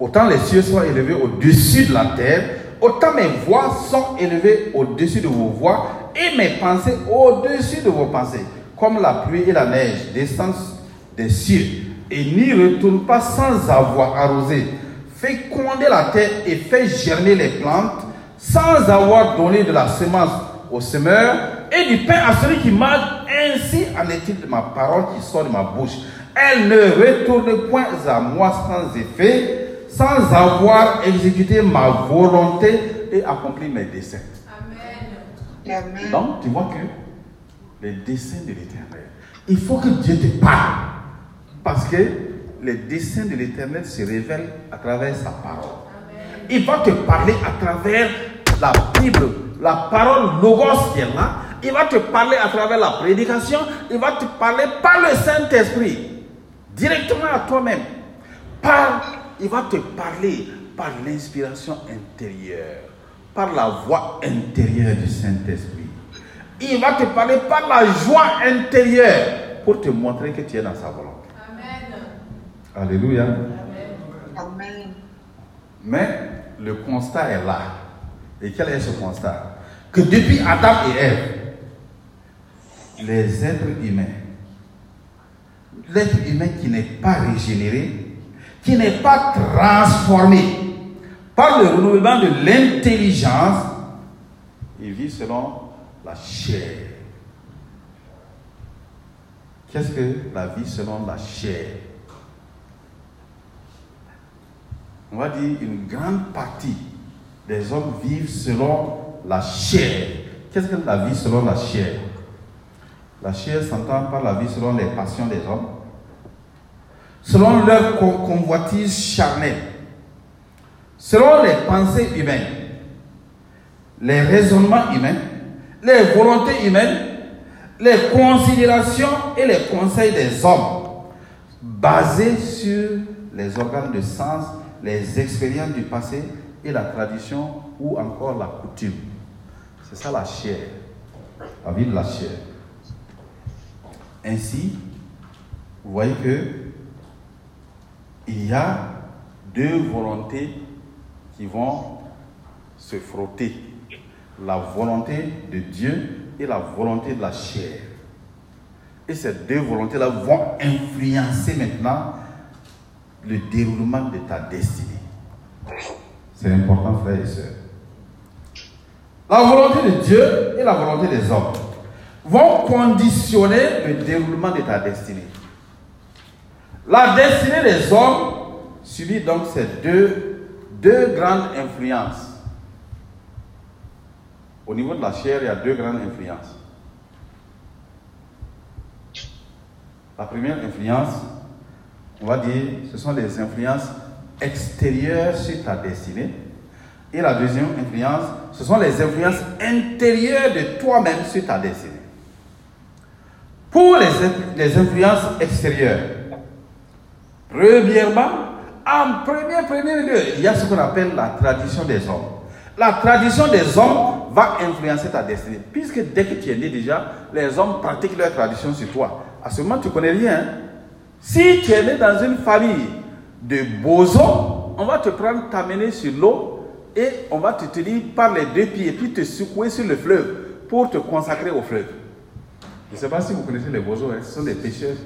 Autant les cieux sont élevés au-dessus de la terre, autant mes voix sont élevées au-dessus de vos voix et mes pensées au-dessus de vos pensées. Comme la pluie et la neige descendent des cieux et n'y retournent pas sans avoir arrosé, fécondé la terre et fait germer les plantes, sans avoir donné de la semence au semeur et du pain à celui qui mange, ainsi en est-il de ma parole qui sort de ma bouche. Elle ne retourne point à moi sans effet, sans avoir exécuté ma volonté et accompli mes desseins. Amen. Donc, tu vois que les desseins de l'éternel, il faut que Dieu te parle. Parce que les desseins de l'éternel se révèlent à travers sa parole. Il va te parler à travers la Bible, la parole Logos qui est là. Il va te parler à travers la prédication. Il va te parler par le Saint-Esprit. Directement à toi-même. Par, il va te parler par l'inspiration intérieure. Par la voix intérieure du Saint-Esprit. Il va te parler par la joie intérieure pour te montrer que tu es dans sa volonté. Alléluia. Amen. Mais le constat est là. Et quel est ce constat? Que depuis Adam et Ève, les êtres humains, l'être humain qui n'est pas régénéré, qui n'est pas transformé par le renouvellement de l'intelligence, il vit selon la chair. Qu'est-ce que la vie selon la chair? On va dire une grande partie des hommes vivent selon la chair. Qu'est-ce que la vie selon la chair? La chair s'entend par la vie selon les passions des hommes, selon leur con- convoitise charnelle, selon les pensées humaines, les raisonnements humains, les volontés humaines, les considérations et les conseils des hommes, basés sur les organes de sens, les expériences du passé et la tradition ou encore la coutume. C'est ça la chair, la vie de la chair. Ainsi, vous voyez que il y a deux volontés vont se frotter. La volonté de Dieu et la volonté de la chair. Et ces deux volontés-là vont influencer maintenant le déroulement de ta destinée. C'est important, frères et sœurs. La volonté de Dieu et la volonté des hommes vont conditionner le déroulement de ta destinée. La destinée des hommes subit donc ces deux, deux grandes influences. Au niveau de la chair, il y a deux grandes influences. La première influence, on va dire, ce sont les influences extérieures sur ta destinée. Et la deuxième influence, ce sont les influences intérieures de toi-même sur ta destinée. Pour les, influences extérieures, premièrement, en premier, premier lieu, il y a ce qu'on appelle la tradition des hommes. La tradition des hommes va influencer ta destinée. Puisque dès que tu es né déjà, les hommes pratiquent leur tradition sur toi. À ce moment, tu ne connais rien. Si tu es né dans une famille de bosons, on va te prendre, t'amener sur l'eau et on va te tenir par les deux pieds, puis te secouer sur le fleuve pour te consacrer au fleuve. Je ne sais pas si vous connaissez les bozos, hein. ce sont des pêcheurs,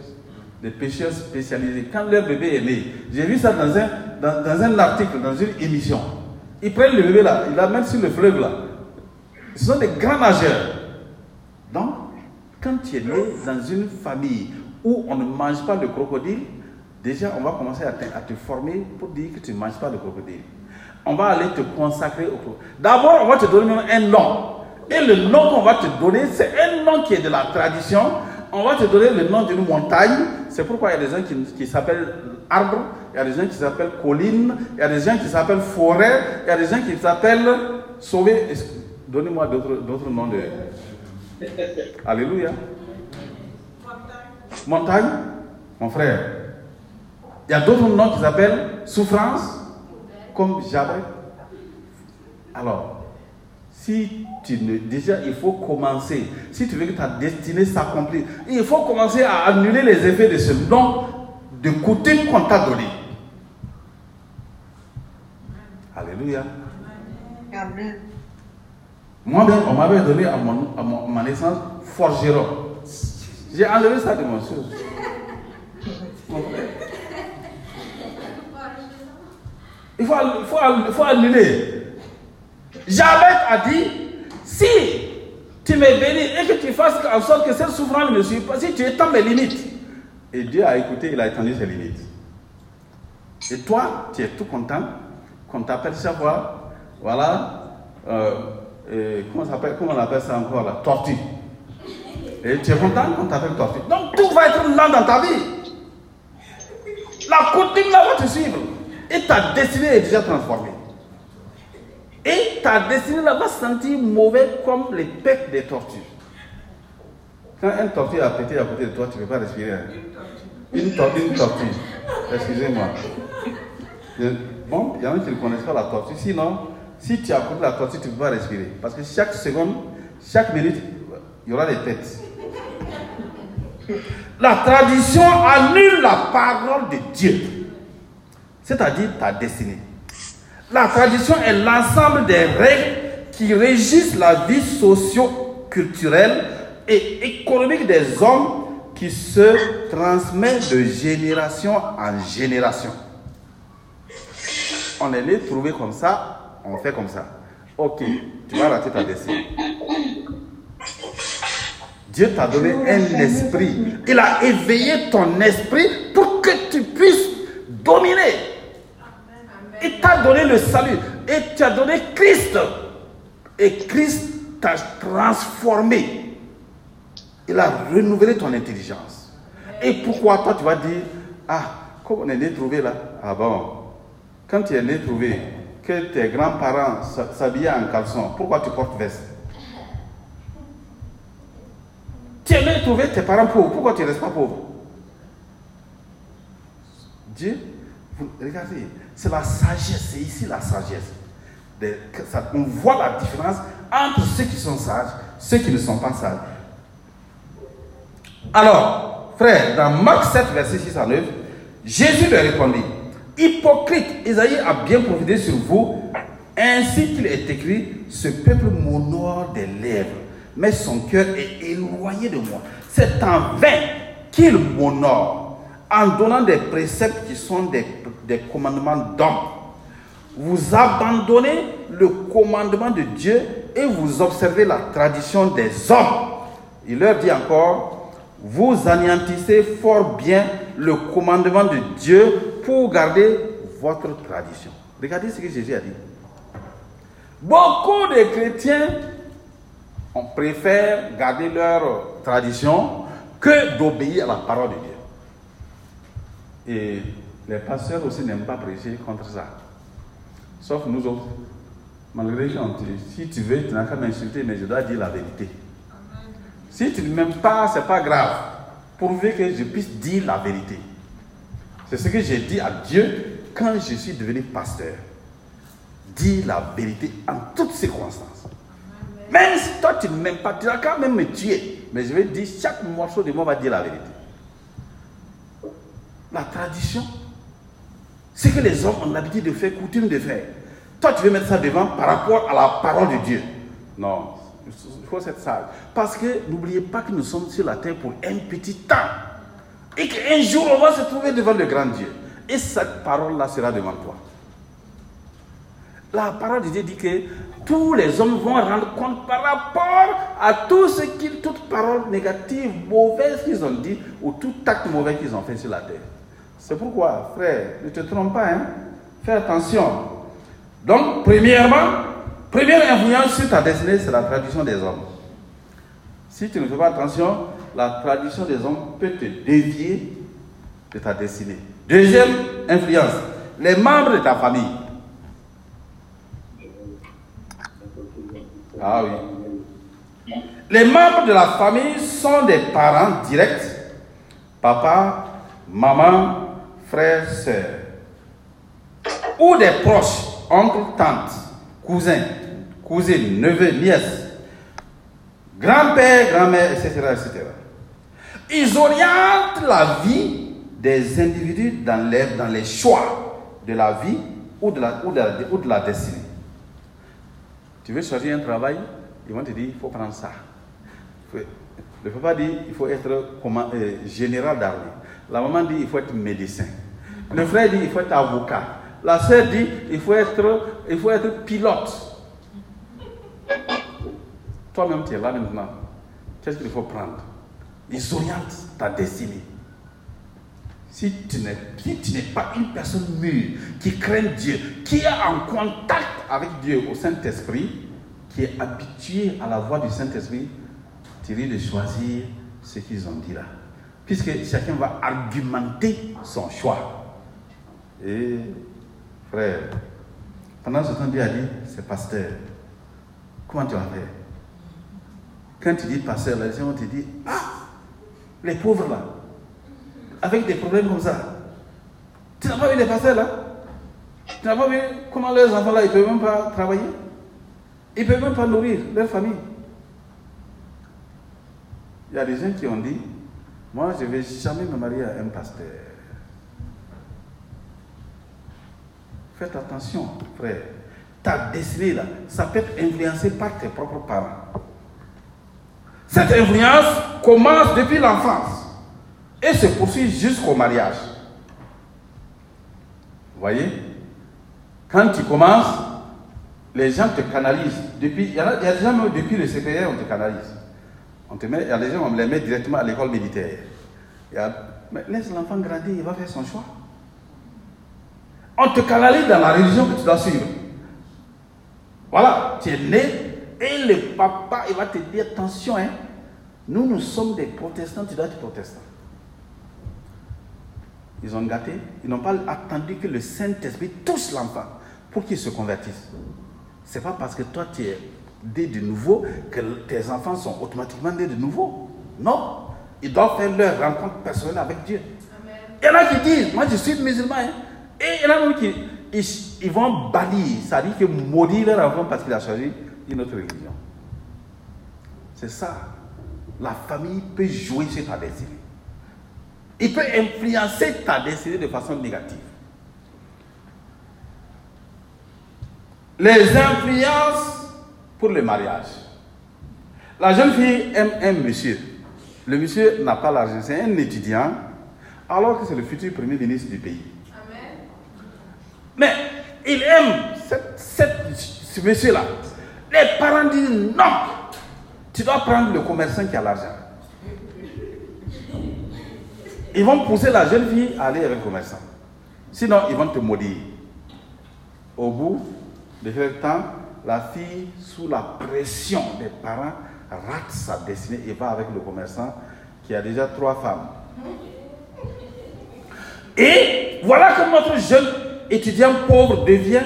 des pêcheurs spécialisés. Quand leur bébé est né, j'ai vu ça dans un, dans, un article, dans une émission. Ils prennent le bébé là, ils l'amènent sur le fleuve là. Ce sont des grands nageurs. Donc, quand tu es né dans une famille où on ne mange pas le crocodile, déjà on va commencer à te, à te former pour dire que tu ne manges pas le crocodile. On va aller te consacrer au crocodile. D'abord, on va te donner un nom. Et le nom qu'on va te donner, c'est un nom qui est de la tradition. On va te donner le nom d'une montagne. C'est pourquoi il y a des gens qui, qui s'appellent arbre, il y a des gens qui s'appellent colline, il y a des gens qui s'appellent forêt, il y a des gens qui s'appellent sauver. Donnez-moi d'autres noms de. Alléluia. Montagne, mon frère. Il y a d'autres noms qui s'appellent souffrance, comme Jabé. Alors, si tu ne, déjà, il faut commencer. Si tu veux que ta destinée s'accomplisse, il faut commencer à annuler les effets de ce nom de coutume qu'on t'a donné. Alléluia. Amen. Moi-même, on m'avait donné à, mon, à, mon- à ma naissance forgeron. J'ai enlevé ça de mon chose. Mon frère. Il faut, il faut, il faut annuler. Jabez a dit, si tu me bénis et que tu fasses en sorte que cette souffrance ne me suive pas, si tu étends mes limites. Et Dieu a écouté, il a étendu ses limites. Et toi, tu es tout content qu'on t'appelle chaque fois, voilà, euh, euh, comment, ça comment on appelle ça encore là Tortue. Et tu es content qu'on t'appelle tortue. Donc tout va être lent dans ta vie. La coutume là va te suivre. Et ta destinée est déjà transformée. Et ta destinée là va se sentir mauvais comme les pecs des tortues. Quand un tortue a pété à côté de toi, tu ne peux pas respirer. hein. Une, tor- une tortue. Excusez-moi. Bon, il y en a qui ne connaissent pas la tortue. Sinon, si tu as côté de la tortue, tu ne peux pas respirer. Parce que chaque seconde, chaque minute, il y aura des têtes. La tradition annule la parole de Dieu, c'est-à-dire ta destinée. La tradition est l'ensemble des règles qui régissent la vie socio-culturelle et économique des hommes qui se transmettent de génération en génération. On est né trouvé comme ça, on fait comme ça. Ok, tu vas rater ta destinée. Dieu t'a donné un esprit. Il a éveillé ton esprit pour que tu puisses dominer. Il t'a donné le salut. Et tu as donné Christ. Et Christ t'a transformé. Il a renouvelé ton intelligence. Et pourquoi toi tu vas dire, ah, comme on est né trouvé là, ah bon, quand tu es né trouvé, que tes grands-parents s'habillaient en caleçon, pourquoi tu portes veste? Tu es né trouvé tes parents pauvres, pourquoi tu ne restes pas pauvre? Dieu, regardez, c'est la sagesse, c'est ici la sagesse. Ça- on voit la différence entre ceux qui sont sages, ceux qui ne sont pas sages. Alors, frère, dans Marc 7, verset 6 à 9, Jésus leur répondit, Hypocrite, Isaïe a bien profité sur vous, ainsi qu'il est écrit, ce peuple m'honore des lèvres, mais son cœur est éloigné de moi. C'est en vain qu'il m'honore, en donnant des préceptes qui sont des, des commandements d'hommes. Vous abandonnez le commandement de Dieu et vous observez la tradition des hommes. Il leur dit encore, vous anéantissez fort bien le commandement de Dieu pour garder votre tradition. Regardez ce que Jésus a dit. Beaucoup de chrétiens on préfère garder leur tradition que d'obéir à la parole de Dieu. Et les pasteurs aussi n'aiment pas prêcher contre ça. Sauf nous autres. Malgré que si tu veux, tu n'as qu'à m'insulter, mais je dois dire la vérité. Si tu ne m'aimes pas, ce n'est pas grave. Pourvu que je puisse dire la vérité. C'est ce que j'ai dit à Dieu quand je suis devenu pasteur. Dis la vérité en toutes circonstances. Même si toi tu ne m'aimes pas, tu n'as qu'à même me tuer. Mais je vais dire, chaque morceau de moi va dire la vérité. La tradition, c'est que les hommes ont l'habitude de faire, coutume de faire. Toi, tu veux mettre ça devant par rapport à la parole de Dieu. Non, il faut être sage. Parce que n'oubliez pas que nous sommes sur la terre pour un petit temps. Et qu'un jour, on va se trouver devant le grand Dieu. Et cette parole-là sera devant toi. La parole de Dieu dit que tous les hommes vont rendre compte par rapport à tout ce qu'ils, toute parole négative, mauvaise qu'ils ont dit, ou tout acte mauvais qu'ils ont fait sur la terre. C'est pourquoi, frère, ne te trompe pas, hein? fais attention. Donc, premièrement, première influence sur ta destinée, c'est la tradition des hommes. Si tu ne fais pas attention, la tradition des hommes peut te dévier de ta destinée. Deuxième influence, les membres de ta famille. Ah oui. Les membres de la famille sont des parents directs. Papa, maman, frère, soeur. Ou des proches, oncle, tante, cousin, cousine, neveu, nièce, grand-père, grand-mère, etc., etc. Ils orientent la vie des individus dans les, dans les choix de la vie ou de la, ou de la, destinée. Tu veux choisir un travail, ils vont te dire, il faut prendre ça. Le papa dit, il faut être euh, général d'armée. La maman dit, il faut être médecin. Le frère dit, il faut être avocat. La soeur dit, il faut être, il faut être pilote. Toi-même, tu es là maintenant. Qu'est-ce qu'il faut prendre? Ils orientent ta destinée. Si tu n'es si pas une personne mûre, qui craint Dieu, qui est en contact avec Dieu au Saint-Esprit, qui est habitué à la voix du Saint-Esprit, tu risques de choisir ce qu'ils ont dit là. Puisque chacun va argumenter son choix. Et frère, pendant ce temps, Dieu a dit, c'est pasteur. Comment tu vas faire? Quand tu dis pasteur, les gens te disent, ah, les pauvres là, avec des problèmes comme ça. Tu n'as pas vu les pasteurs là? Tu n'as pas vu comment leurs enfants là, ils ne peuvent même pas travailler? Ils ne peuvent même pas nourrir leur famille? Il y a des gens qui ont dit, moi je ne vais jamais me marier à un pasteur. Faites attention, frère. Ta destinée là, ça peut être influencé par tes propres parents. Cette influence commence depuis l'enfance et se poursuit jusqu'au mariage. Vous voyez? Quand tu commences, les gens te canalisent. Depuis, il y a, des gens, depuis le CPR, on te canalise. On te met, il y a des gens, on les met directement à l'école militaire. mais laisse l'enfant grandir, il va faire son choix. On te canalise dans la religion que tu dois suivre. Voilà, tu es né et le papa, il va te dire attention, hein, nous, nous sommes des protestants, tu dois être protestant. Ils ont gâté. Ils n'ont pas attendu que le Saint-Esprit touche l'enfant pour qu'il se convertisse. Ce n'est pas parce que toi tu es né de nouveau que tes enfants sont automatiquement nés de nouveau. Non. Ils doivent faire leur rencontre personnelle avec Dieu. Il y en a qui disent, moi je suis musulman. Hein. Et il y en a qui ils, vont bannir, ça dit que maudire leur enfant parce qu'il a choisi une autre religion. C'est ça. La famille peut jouer sur ta destinée il peut influencer ta destinée de façon négative. Les influences pour le mariage. La jeune fille aime un monsieur. Le monsieur n'a pas l'argent, c'est un étudiant, alors que c'est le futur premier ministre du pays. Amen. Mais il aime ce monsieur-là. Les parents disent non, tu dois prendre le commerçant qui a l'argent. Ils vont pousser la jeune fille à aller avec le commerçant. Sinon, ils vont te maudire. Au bout de quelques temps, la fille, sous la pression des parents, rate sa destinée et va avec le commerçant qui a déjà trois femmes. Et voilà que notre jeune étudiant pauvre devient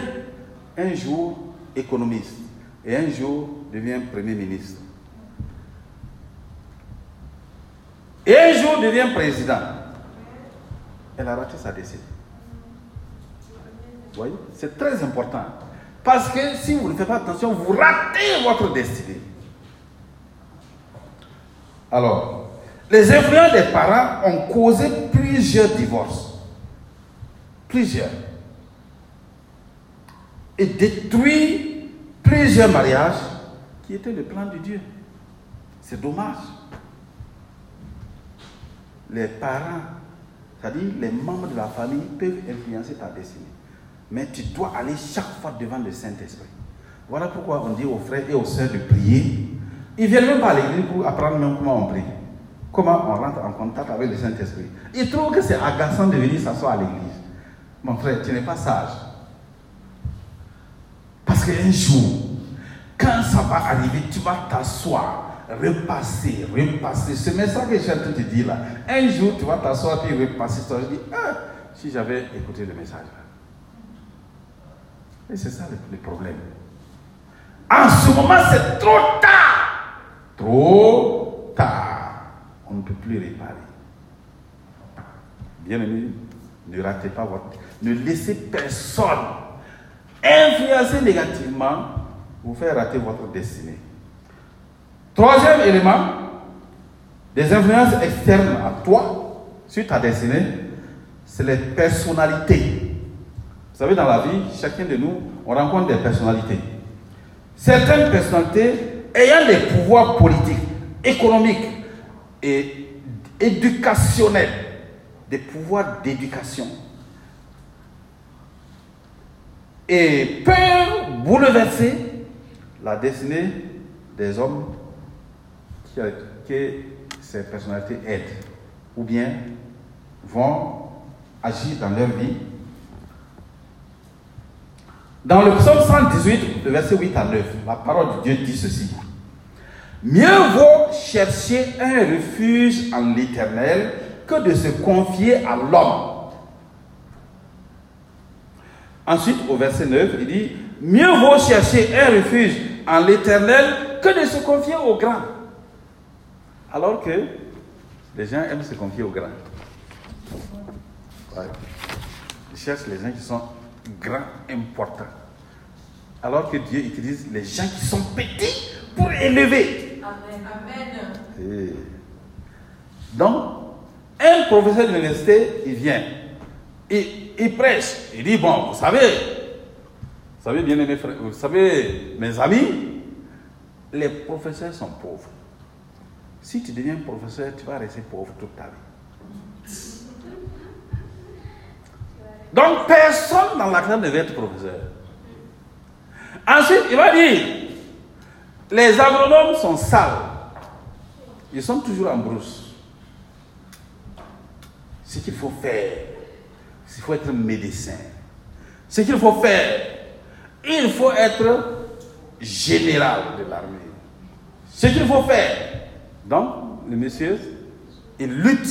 un jour économiste et un jour devient Premier ministre. Et un jour devient président. Elle a raté sa décennie. Vous voyez C'est très important. Parce que si vous ne faites pas attention, vous ratez votre destinée. Alors, les influences des parents ont causé plusieurs divorces. Plusieurs. Et détruit plusieurs mariages qui étaient le plan de Dieu. C'est dommage. Les parents, c'est-à-dire les membres de la famille, peuvent influencer ta destinée. Mais tu dois aller chaque fois devant le Saint-Esprit. Voilà pourquoi on dit aux frères et aux sœurs de prier. Ils viennent même pas à l'église pour apprendre même comment on prie. Comment on rentre en contact avec le Saint-Esprit. Ils trouvent que c'est agaçant de venir s'asseoir à l'église. Mon frère, tu n'es pas sage. Parce qu'un jour, quand ça va arriver, tu vas t'asseoir, repasser, repasser. C'est ça que j'ai en train de te dire là. Un jour, tu vas t'asseoir puis repasser. Je dis, ah, si j'avais écouté le message. Et c'est ça le, problème. En ce moment, c'est trop tard. Trop tard. On ne peut plus réparer. Bien aimé, ne ratez pas votre. Ne laissez personne influencer négativement vous faire rater votre destinée. Troisième élément, des influences externes à toi, sur ta destinée, c'est les personnalités. Vous savez, dans la vie, chacun de nous, on rencontre des personnalités. Certaines personnalités ayant des pouvoirs politiques, économiques et éducationnels, des pouvoirs d'éducation, et peuvent bouleverser la destinée des hommes que ces personnalités aident, ou bien vont agir dans leur vie dans le psaume 118, le verset 8 à 9, la parole de Dieu dit ceci. Mieux vaut chercher un refuge en l'éternel que de se confier à l'homme. Ensuite, au verset 9, il dit, mieux vaut chercher un refuge en l'éternel que de se confier au grand. Alors que les gens aiment se confier au grand. Ils cherchent les gens qui sont grands, importants. Alors que Dieu utilise les gens qui sont petits pour élever. Amen. Et donc, un professeur d'université, il vient, il, il prêche, il dit, bon, vous savez, vous savez bien mes frères, vous savez, mes amis, les professeurs sont pauvres. Si tu deviens professeur, tu vas rester pauvre toute ta vie. Donc personne dans la classe ne veut être professeur. Ensuite, il va dire, les agronomes sont sales. Ils sont toujours en brousse. Ce qu'il faut faire, il faut être médecin. Ce qu'il faut faire, il faut être général de l'armée. Ce qu'il faut faire, donc, le monsieur, il lutte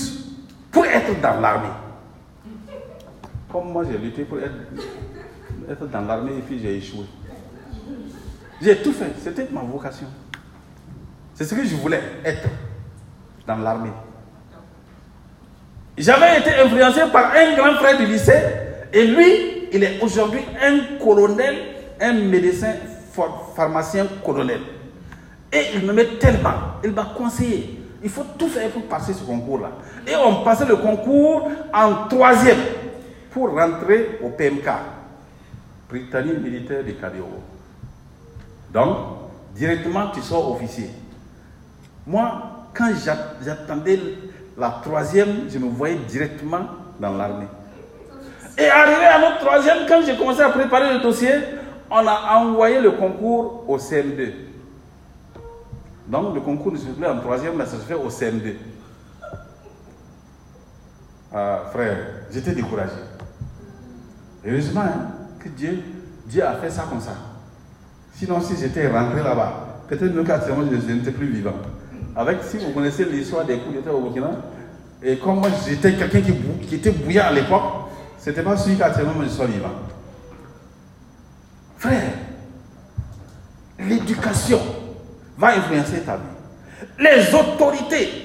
pour être dans l'armée. Comme moi, j'ai lutté pour être, être dans l'armée et puis j'ai échoué. J'ai tout fait. C'était ma vocation. C'est ce que je voulais être dans l'armée. J'avais été influencé par un grand frère du lycée et lui, il est aujourd'hui un colonel, un médecin pharmacien colonel. Et il me met tellement, il m'a conseillé. Il faut tout faire pour passer ce concours-là. Et on passait le concours en troisième pour rentrer au PMK, Britannique militaire de Kadeo. Donc, directement, tu sors officier. Moi, quand j'attendais la troisième, je me voyais directement dans l'armée. Et arrivé à notre troisième, quand j'ai commencé à préparer le dossier, on a envoyé le concours au CM2. Donc le concours ne se fait en troisième, mais ça se fait au CM2. Ah, frère, j'étais découragé. Heureusement hein, que Dieu, Dieu a fait ça comme ça. Sinon, si j'étais rentré là-bas, peut-être même qu'actuellement je n'étais plus vivant. Avec, si vous connaissez l'histoire des coups d'État au Burkina, Et comme moi j'étais quelqu'un qui était bouillant à l'époque, c'était pas celui qu'actuellement je sois vivant. Frère, l'éducation va influencer ta vie. Les autorités.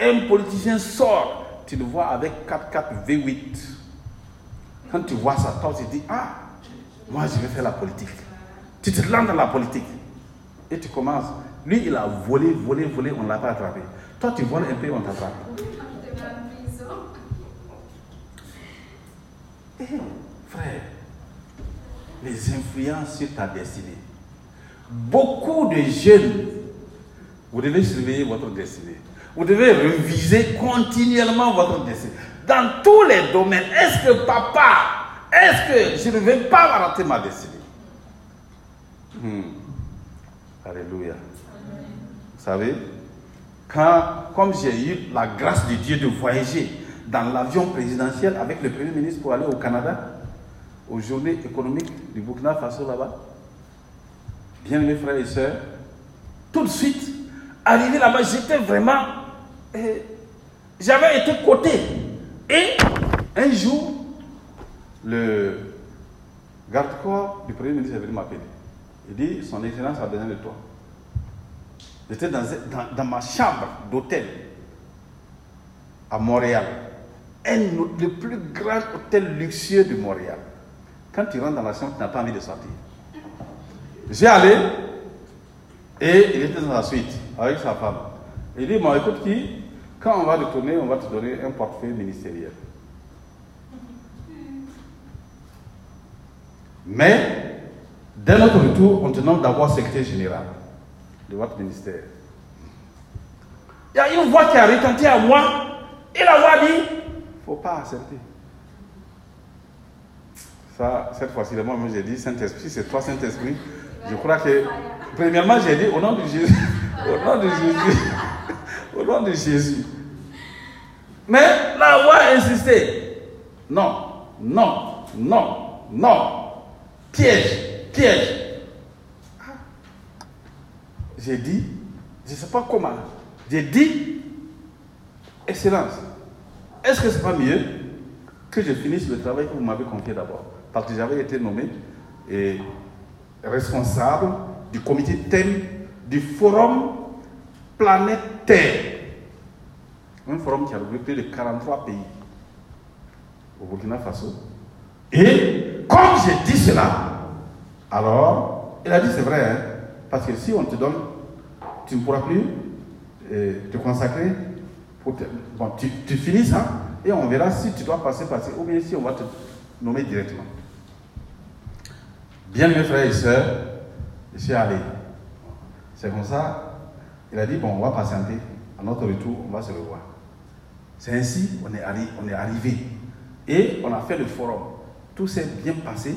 Un politicien sort, tu le vois avec 4-4 V8. Quand tu vois ça, toi tu dis, ah, moi je vais faire la politique. Tu te lances dans la politique. Et tu commences. Lui, il a volé, volé, volé, on ne l'a pas attrapé. Toi, tu voles un peu, on t'attrape. Eh, frère, les influences sur ta destinée. Beaucoup de jeunes, vous devez surveiller votre destinée. Vous devez réviser continuellement votre destinée. Dans tous les domaines, est-ce que papa, est-ce que je ne vais pas rater ma destinée? Hmm. Alléluia. Vous savez, comme j'ai eu la grâce de Dieu de voyager dans l'avion présidentiel avec le Premier ministre pour aller au Canada, aux journées économiques du Burkina Faso là-bas, bien mes frères et sœurs, tout de suite, arrivé là-bas, j'étais vraiment. euh, J'avais été coté. Et un jour, le garde-corps du Premier ministre est venu m'appeler. Il dit Son Excellence a besoin de toi. J'étais dans, ma chambre d'hôtel à Montréal. Un, le plus grand hôtel luxueux de Montréal. Quand tu rentres dans la chambre, tu n'as pas envie de sortir. J'ai allé et il était dans la suite avec sa femme. Il dit Bon, écoute, qui Quand on va retourner, on va te donner un portefeuille ministériel. Mais, dès notre retour, on te nomme d'abord secrétaire général de votre ministère. Il y a une voix qui a retenti à moi, et la voix dit, faut pas accepter. Ça, cette fois-ci, moi, moi j'ai dit Saint-Esprit, c'est toi Saint-Esprit. Je crois que, premièrement, j'ai dit au nom de Jésus, au nom de Jésus, au nom de Jésus. Mais la voix a insisté. Non, non, non, non. Piège, piège. Ah. J'ai dit, je ne sais pas comment, j'ai dit, Excellence, est-ce que ce n'est pas mieux que je finisse le travail que vous m'avez confié d'abord? Parce que j'avais été nommé et responsable du comité thème du forum Planète Terre. Un forum qui a regroupé de 43 pays au Burkina Faso. Et comme j'ai dit cela, alors, il a dit c'est vrai, hein, parce que si on te donne, tu ne pourras plus euh, te consacrer. Pour te- bon, tu, finis ça et on verra si tu dois passer, passer, ou bien si on va te nommer directement. Bien mes frères et sœurs, je suis allé. C'est comme ça, il a dit, bon, on va patienter. À notre retour, on va se revoir. C'est ainsi on est, arri- on est arrivé. Et on a fait le forum. Tout s'est bien passé.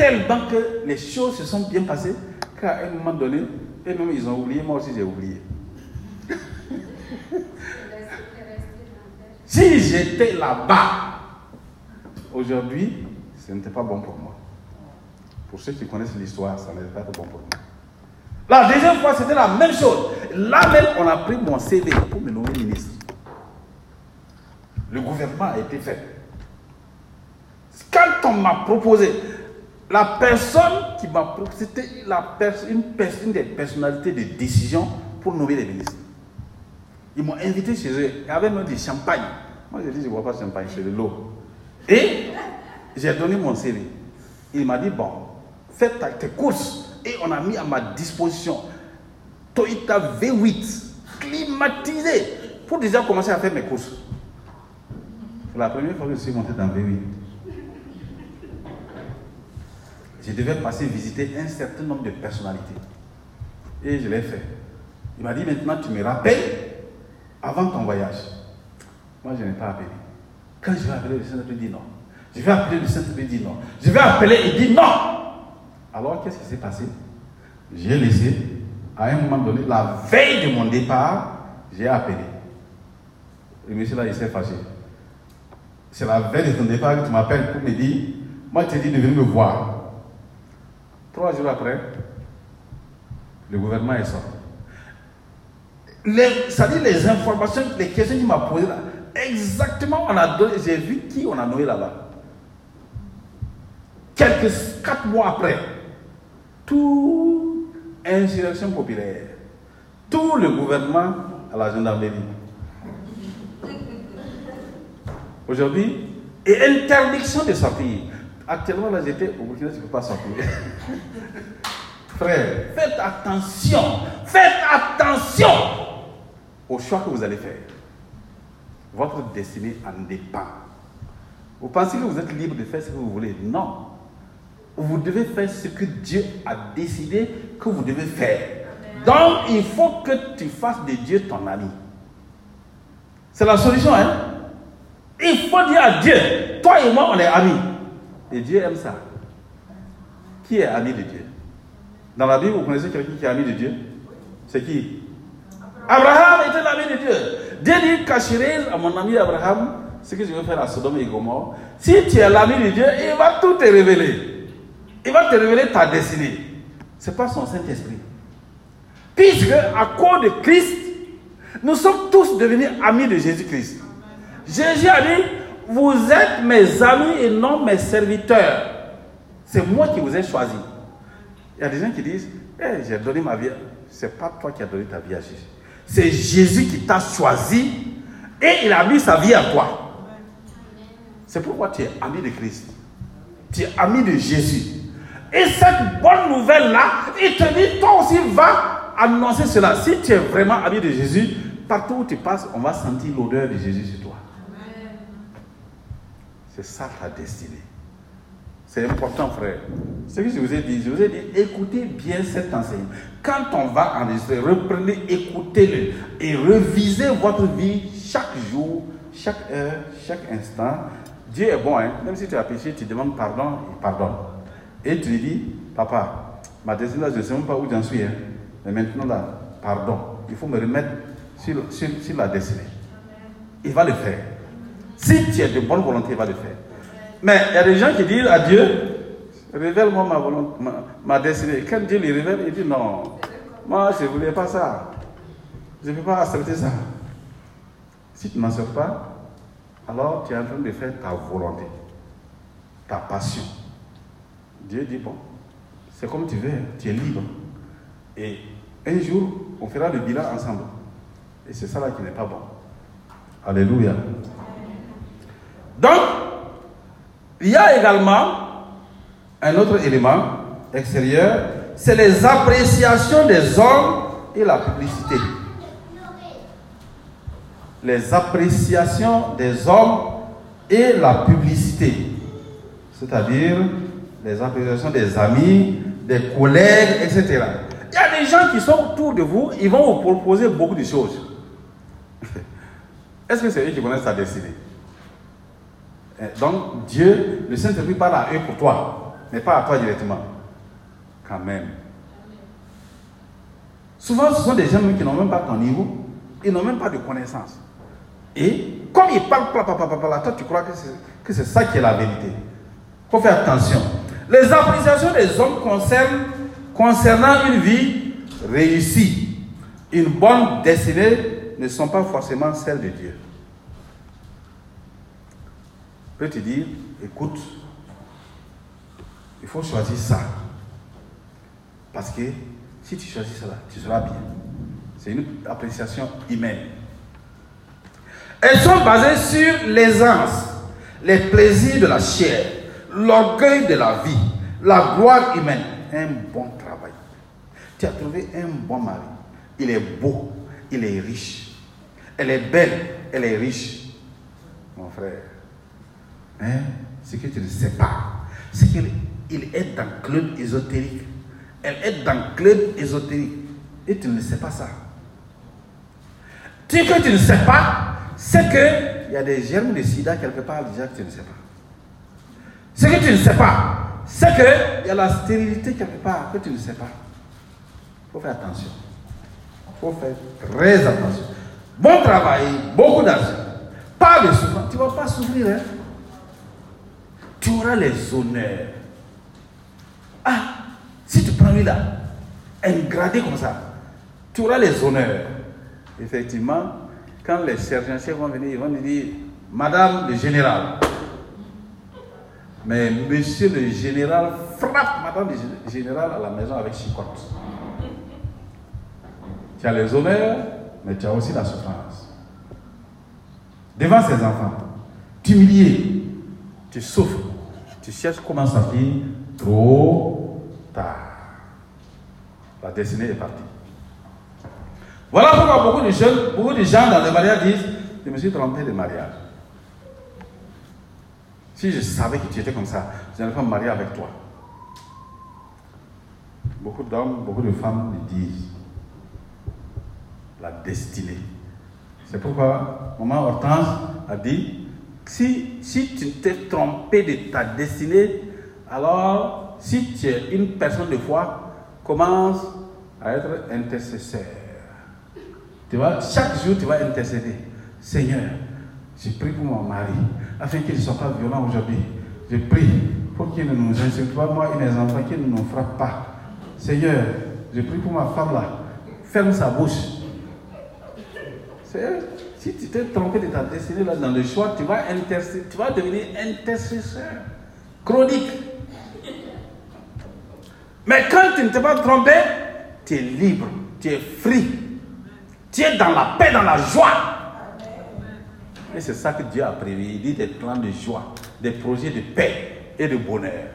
Tellement que les choses se sont bien passées qu'à un moment donné, eux-mêmes ils ont oublié, moi aussi j'ai oublié. Si j'étais là-bas, aujourd'hui, ce n'était pas bon pour moi. Pour ceux qui connaissent l'histoire, ça n'était pas bon pour moi. La deuxième fois, c'était la même chose. Là même, on a pris mon CV pour me nommer ministre. Le gouvernement a été fait. Quand on m'a proposé, la personne qui m'a proposé, c'était une, pers- une des personnalités de décision pour nommer les ministres. Ils m'ont invité chez eux. Il y avait même du champagne. Moi, j'ai dit, je ne bois pas de champagne, c'est de l'eau. Et j'ai donné mon CV. Il m'a dit, bon, fais tes courses. Et on a mis à ma disposition Toyota V8, climatisé, pour déjà commencer à faire mes courses. C'est la première fois que je suis monté dans V8. Je devais passer visiter un certain nombre de personnalités. Et je l'ai fait. Il m'a dit maintenant tu me rappelles avant ton voyage. Moi je n'ai pas appelé. Quand je vais appeler le Saint-Esprit, il dit non. Je vais appeler le Saint-Esprit, il dit non. Je vais appeler, il dit non. Alors qu'est-ce qui s'est passé? J'ai laissé, à un moment donné, la veille de mon départ, j'ai appelé. Le monsieur là, il s'est fâché. C'est la veille de ton départ que tu m'appelles pour me dire, moi je t'ai dit de venir me voir. Trois jours après, le gouvernement est sorti. Les, ça dit les informations, les questions qu'il m'a posées là, Exactement, on a j'ai vu qui on a nommé là-bas. Quelques quatre mois après, tout insurrection populaire, tout le gouvernement à la gendarmerie. Aujourd'hui, et interdiction de sortir. Actuellement, là, j'étais au Burkina, je ne peux pas sortir. Frère, faites attention, faites attention au choix que vous allez faire. Votre destinée en dépend. Vous pensez que vous êtes libre de faire ce que vous voulez? Non. Vous devez faire ce que Dieu a décidé que vous devez faire. Donc, il faut que tu fasses de Dieu ton ami. C'est la solution, hein? Il faut dire à Dieu, toi et moi, on est amis. Et Dieu aime ça. Qui est ami de Dieu? Dans la Bible, vous connaissez quelqu'un qui est ami de Dieu? C'est qui? Abraham était l'ami de Dieu. Dieu dit, cacherai à mon ami Abraham ce que je vais faire à Sodome et Gomorre. Si tu es l'ami de Dieu, il va tout te révéler. Il va te révéler ta destinée. Ce n'est pas son Saint-Esprit. Puisque, à cause de Christ, nous sommes tous devenus amis de Jésus-Christ. Jésus a dit, vous êtes mes amis et non mes serviteurs. C'est moi qui vous ai choisi. Il y a des gens qui disent, eh, j'ai donné ma vie. Ce n'est pas toi qui as donné ta vie à Jésus. C'est Jésus qui t'a choisi et il a mis sa vie à toi. C'est pourquoi tu es ami de Christ. Tu es ami de Jésus. Et cette bonne nouvelle-là, il te dit, toi aussi, va annoncer cela. Si tu es vraiment ami de Jésus, partout où tu passes, on va sentir l'odeur de Jésus sur toi. C'est ça ta destinée. C'est important, frère. Ce que je vous ai dit, je vous ai dit, écoutez bien cet enseignement. Quand on va enregistrer, reprenez, écoutez-le et revisez votre vie chaque jour, chaque heure, chaque instant. Dieu est bon, hein? même si tu as péché, tu demandes pardon, il pardonne. Et tu lui dis, papa, ma destinée, je ne sais même pas où j'en suis, hein? mais maintenant là, pardon, il faut me remettre sur, sur la destinée. Il va le faire. Si tu es de bonne volonté, il va le faire. Mais il y a des gens qui disent à Dieu, révèle-moi ma ma, destinée. Quand Dieu lui révèle, il dit non, moi je ne voulais pas ça. Je ne peux pas accepter ça. Si tu n'en sais pas, alors tu es en train de faire ta volonté, ta passion. Dieu dit, bon, c'est comme tu veux, tu es libre. Et un jour, on fera le bilan ensemble. Et c'est ça là qui n'est pas bon. Alléluia. Donc, il y a également un autre élément extérieur, c'est les appréciations des hommes et la publicité. Les appréciations des hommes et la publicité. C'est-à-dire les appréciations des amis, des collègues, etc. Il y a des gens qui sont autour de vous, ils vont vous proposer beaucoup de choses. Est-ce que c'est eux qui connaissent ta destinée? Donc Dieu, le Saint-Esprit parle à eux pour toi, mais pas à toi directement. Quand même. Souvent, ce sont des gens qui n'ont même pas ton niveau, ils n'ont même pas de connaissances. Et comme ils parlent, toi tu crois que c'est ça qui est la vérité. Il faut faire attention. Les appréciations des hommes concernant une vie réussie, une bonne destinée, ne sont pas forcément celles de Dieu peut te dire, écoute, il faut choisir ça. Parce que si tu choisis cela, tu seras bien. C'est une appréciation humaine. Elles sont basées sur l'aisance, les plaisirs de la chair, l'orgueil de la vie, la gloire humaine. Un bon travail. Tu as trouvé un bon mari. Il est beau, il est riche. Elle est belle, elle est riche. Mon frère, Hein? Ce que tu ne sais pas, c'est qu'il est dans club ésotérique. Elle est dans le club ésotérique. Et tu ne sais pas ça. Ce que tu ne sais pas, c'est qu'il y a des germes de sida quelque part déjà que tu ne sais pas. Ce que tu ne sais pas, c'est qu'il y a la stérilité quelque part que tu ne sais pas. Il faut faire attention. Il faut faire très attention. Bon travail, beaucoup d'argent, pas de souffrance. Tu ne vas pas souffrir. Hein? Tu auras les honneurs. Ah, si tu prends lui là, gradé comme ça, tu auras les honneurs. Effectivement, quand les sergents-chefs vont venir, ils vont nous dire Madame le général. Mais monsieur le général frappe Madame le général à la maison avec chicotte. Tu as les honneurs, mais tu as aussi la souffrance. Devant ses enfants, tu humilié, tu souffres, tu cherches comment sortir trop tard. La destinée est partie. Voilà pourquoi beaucoup de jeunes, beaucoup de gens dans le mariage disent Je me suis trompé de mariage. Si je savais que tu étais comme ça, je n'allais pas me marier avec toi. Beaucoup d'hommes, beaucoup de femmes le disent. La destinée. C'est pourquoi maman Hortense a dit si, si tu t'es trompé de ta destinée, alors si tu es une personne de foi, commence à être intercesseur. Tu vois, chaque jour, tu vas intercéder. Seigneur, je prie pour mon mari, afin qu'il ne soit pas violent aujourd'hui. Je prie pour qu'il ne nous insulte pas, moi et mes enfants, qu'il ne nous frappe pas. Seigneur, je prie pour ma femme là. Ferme sa bouche. Seigneur, si tu t'es trompé de ta destinée là dans le choix, tu vas, tu vas devenir intercesseur chronique. Mais quand tu ne t'es pas trompé, tu es libre, tu es free, tu es dans la paix, dans la joie. Et c'est ça que Dieu a prévu. Il dit des plans de joie, des projets de paix et de bonheur.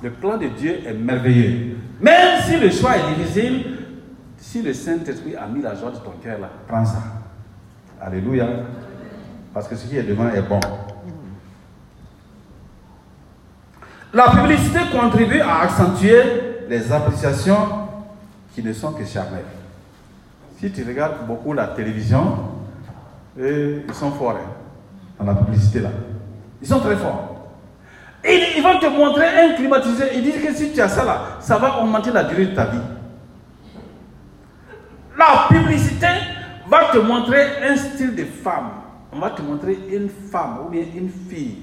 Le plan de Dieu est merveilleux. Même si le choix est difficile, si le Saint-Esprit a mis la joie de ton cœur là, prends ça. Alléluia. Parce que ce qui est devant est bon. La publicité contribue à accentuer les appréciations qui ne sont que charnelles. Si tu regardes beaucoup la télévision, ils sont forts hein, dans la publicité là. Ils sont très forts. Et ils vont te montrer un climatiseur. Ils disent que si tu as ça là, ça va augmenter la durée de ta vie. La publicité va te montrer un style de femme. On va te montrer une femme ou bien une fille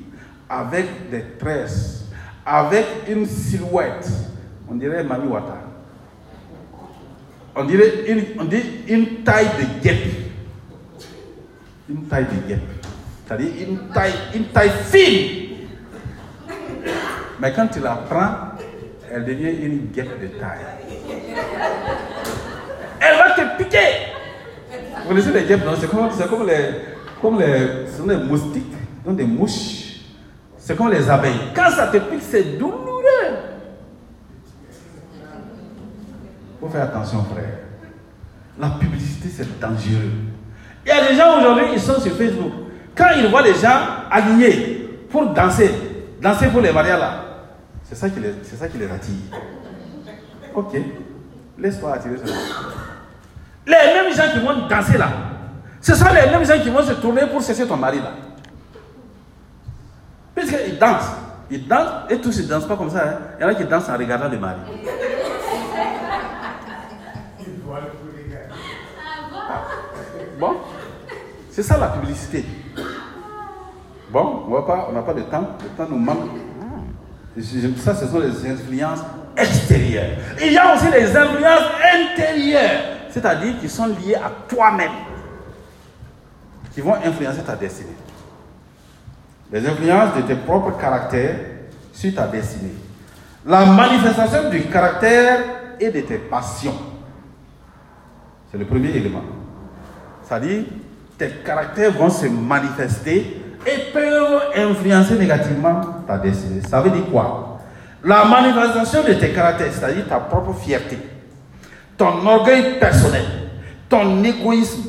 avec des tresses, avec une silhouette. On dirait Mami Wata. On dirait une, on dit une taille de guêpe. Une taille de guêpe. C'est-à-dire une taille, une taille fine. Mais quand tu la prends, elle devient une guêpe de taille. Elle va te piquer. Vous connaissez les guêpes, non C'est comme, les, comme les, moustiques, donc des mouches. C'est comme les abeilles. Quand ça te pique, c'est douloureux. Il faut faire attention, frère. La publicité, c'est dangereux. Il y a des gens aujourd'hui, ils sont sur Facebook. Quand ils voient les gens alignés pour danser, danser pour les mariages là, c'est ça qui les, c'est ça qui les attire. Ok, laisse-toi attirer ça. Les mêmes gens qui vont danser là, ce sont les mêmes gens qui vont se tourner pour cesser ton mari là. Puisqu'ils dansent, ils dansent et tous ils ne dansent pas comme ça. Hein. Il y en a qui dansent en regardant le mari. Bon, c'est ça la publicité. Bon, on n'a pas de temps, le temps nous manque. Ça, ce sont les influences extérieures. Il y a aussi les influences intérieures, c'est-à-dire qui sont liées à toi-même, qui vont influencer ta destinée. Les influences de tes propres caractères sur ta destinée. La manifestation du caractère et de tes passions. C'est le premier élément. C'est-à-dire, tes caractères vont se manifester et peuvent influencer négativement ta destinée. Ça veut dire quoi? La manifestation de tes caractères, c'est-à-dire ta propre fierté, ton orgueil personnel, ton égoïsme,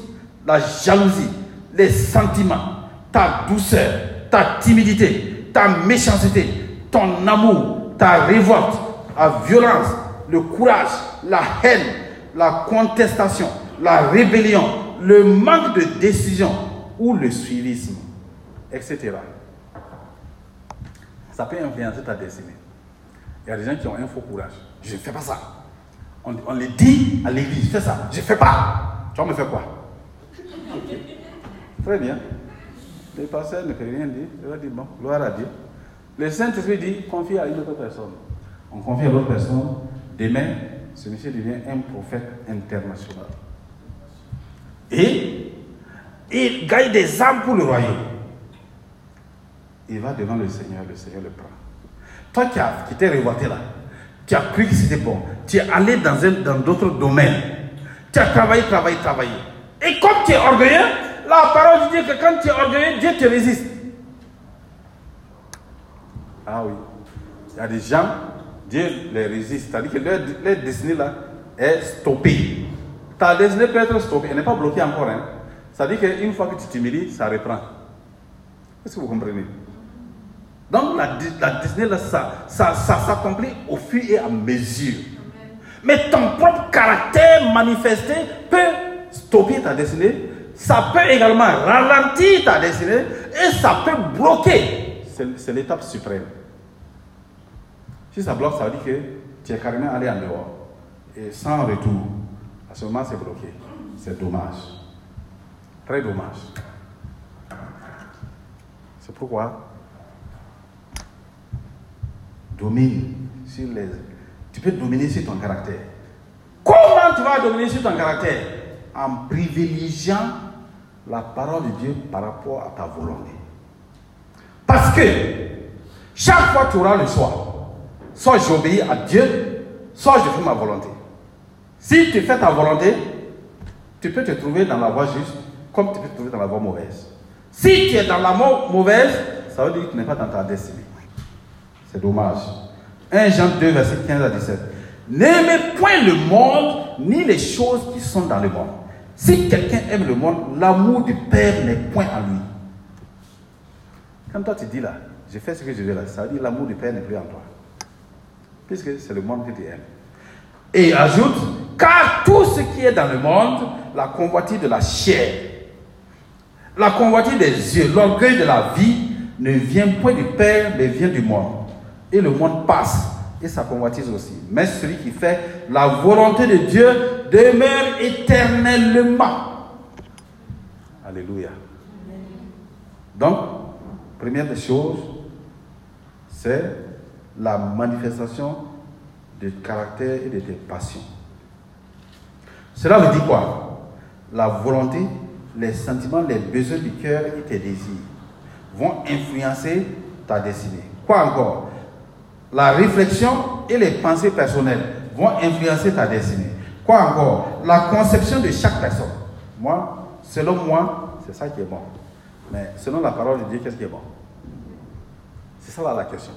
la jalousie, les sentiments, ta douceur, ta timidité, ta méchanceté, ton amour, ta révolte, la violence, le courage, la haine, la contestation, la rébellion, le manque de décision ou le suivisme, etc. Ça peut influencer ta destinée. Il y a des gens qui ont un faux courage. Je ne fais pas ça. On, on le dit à l'église, fais ça. Je ne fais pas. Tu vas me faire quoi? Très bien. Le pasteur ne peut rien dire. Il va dire, bon, gloire à Dieu. Le Saint-Esprit dit, confie à une autre personne. On confie à l'autre personne. Demain, ce monsieur devient un prophète international. Et il gagne des âmes pour le royaume. Il va devant le Seigneur, le Seigneur le prend. Toi qui, qui t'es révolté là, tu as cru que c'était bon, tu es allé dans dans d'autres domaines, tu as travaillé, travaillé, travaillé. Et comme tu es orgueilleux, la parole dit que quand tu es orgueilleux, Dieu te résiste. Ah oui. Il y a des gens, Dieu les résiste. C'est-à-dire que leur, leur destinée là est stoppée. Ta destinée peut être stoppée, elle n'est pas bloquée encore. Hein. C'est-à-dire qu'une fois que tu t'humilies, ça reprend. Est-ce que vous comprenez? Donc la, la destinée là, ça, ça, ça s'accomplit au fur et à mesure. Mais ton propre caractère manifesté peut stopper ta destinée. Ça peut également ralentir ta destinée et ça peut bloquer. C'est l'étape suprême. Si ça bloque, ça veut dire que tu es carrément allé en dehors. Et sans retour. À ce moment, c'est bloqué. C'est dommage. Très dommage. C'est pourquoi domine sur les. Tu peux dominer sur ton caractère. Comment tu vas dominer sur ton caractère? En privilégiant la parole de Dieu par rapport à ta volonté. Parce que chaque fois tu auras le choix. Soit j'obéis à Dieu, soit je fais ma volonté. Si tu fais ta volonté, tu peux te trouver dans la voie juste, comme tu peux te trouver dans la voie mauvaise. Si tu es dans la voie mauvaise, ça veut dire que tu n'es pas dans ta destinée. C'est dommage. 1 Jean 2, verset 15 à 17. N'aimez point le monde, ni les choses qui sont dans le monde. Si quelqu'un aime le monde, l'amour du Père n'est point en lui. Quand toi tu dis là, je fais ce que je veux là, ça veut dire l'amour du Père n'est plus en toi. Puisque c'est le monde que tu aimes. Et ajoute, car tout ce qui est dans le monde, la convoitise de la chair, la convoitise des yeux, l'orgueil de la vie, ne vient point du Père, mais vient du monde. Et le monde passe, et sa convoitise aussi. Mais celui qui fait la volonté de Dieu demeure éternellement. Alléluia. Donc, première des choses, c'est la manifestation du caractère et de tes passions. Cela veut dire quoi? La volonté, les sentiments, les besoins du cœur et tes désirs vont influencer ta destinée. Quoi encore? La réflexion et les pensées personnelles vont influencer ta destinée. Quoi encore? La conception de chaque personne. Moi, selon moi, c'est ça qui est bon. Mais selon la parole de Dieu, qu'est-ce qui est bon? C'est ça la question.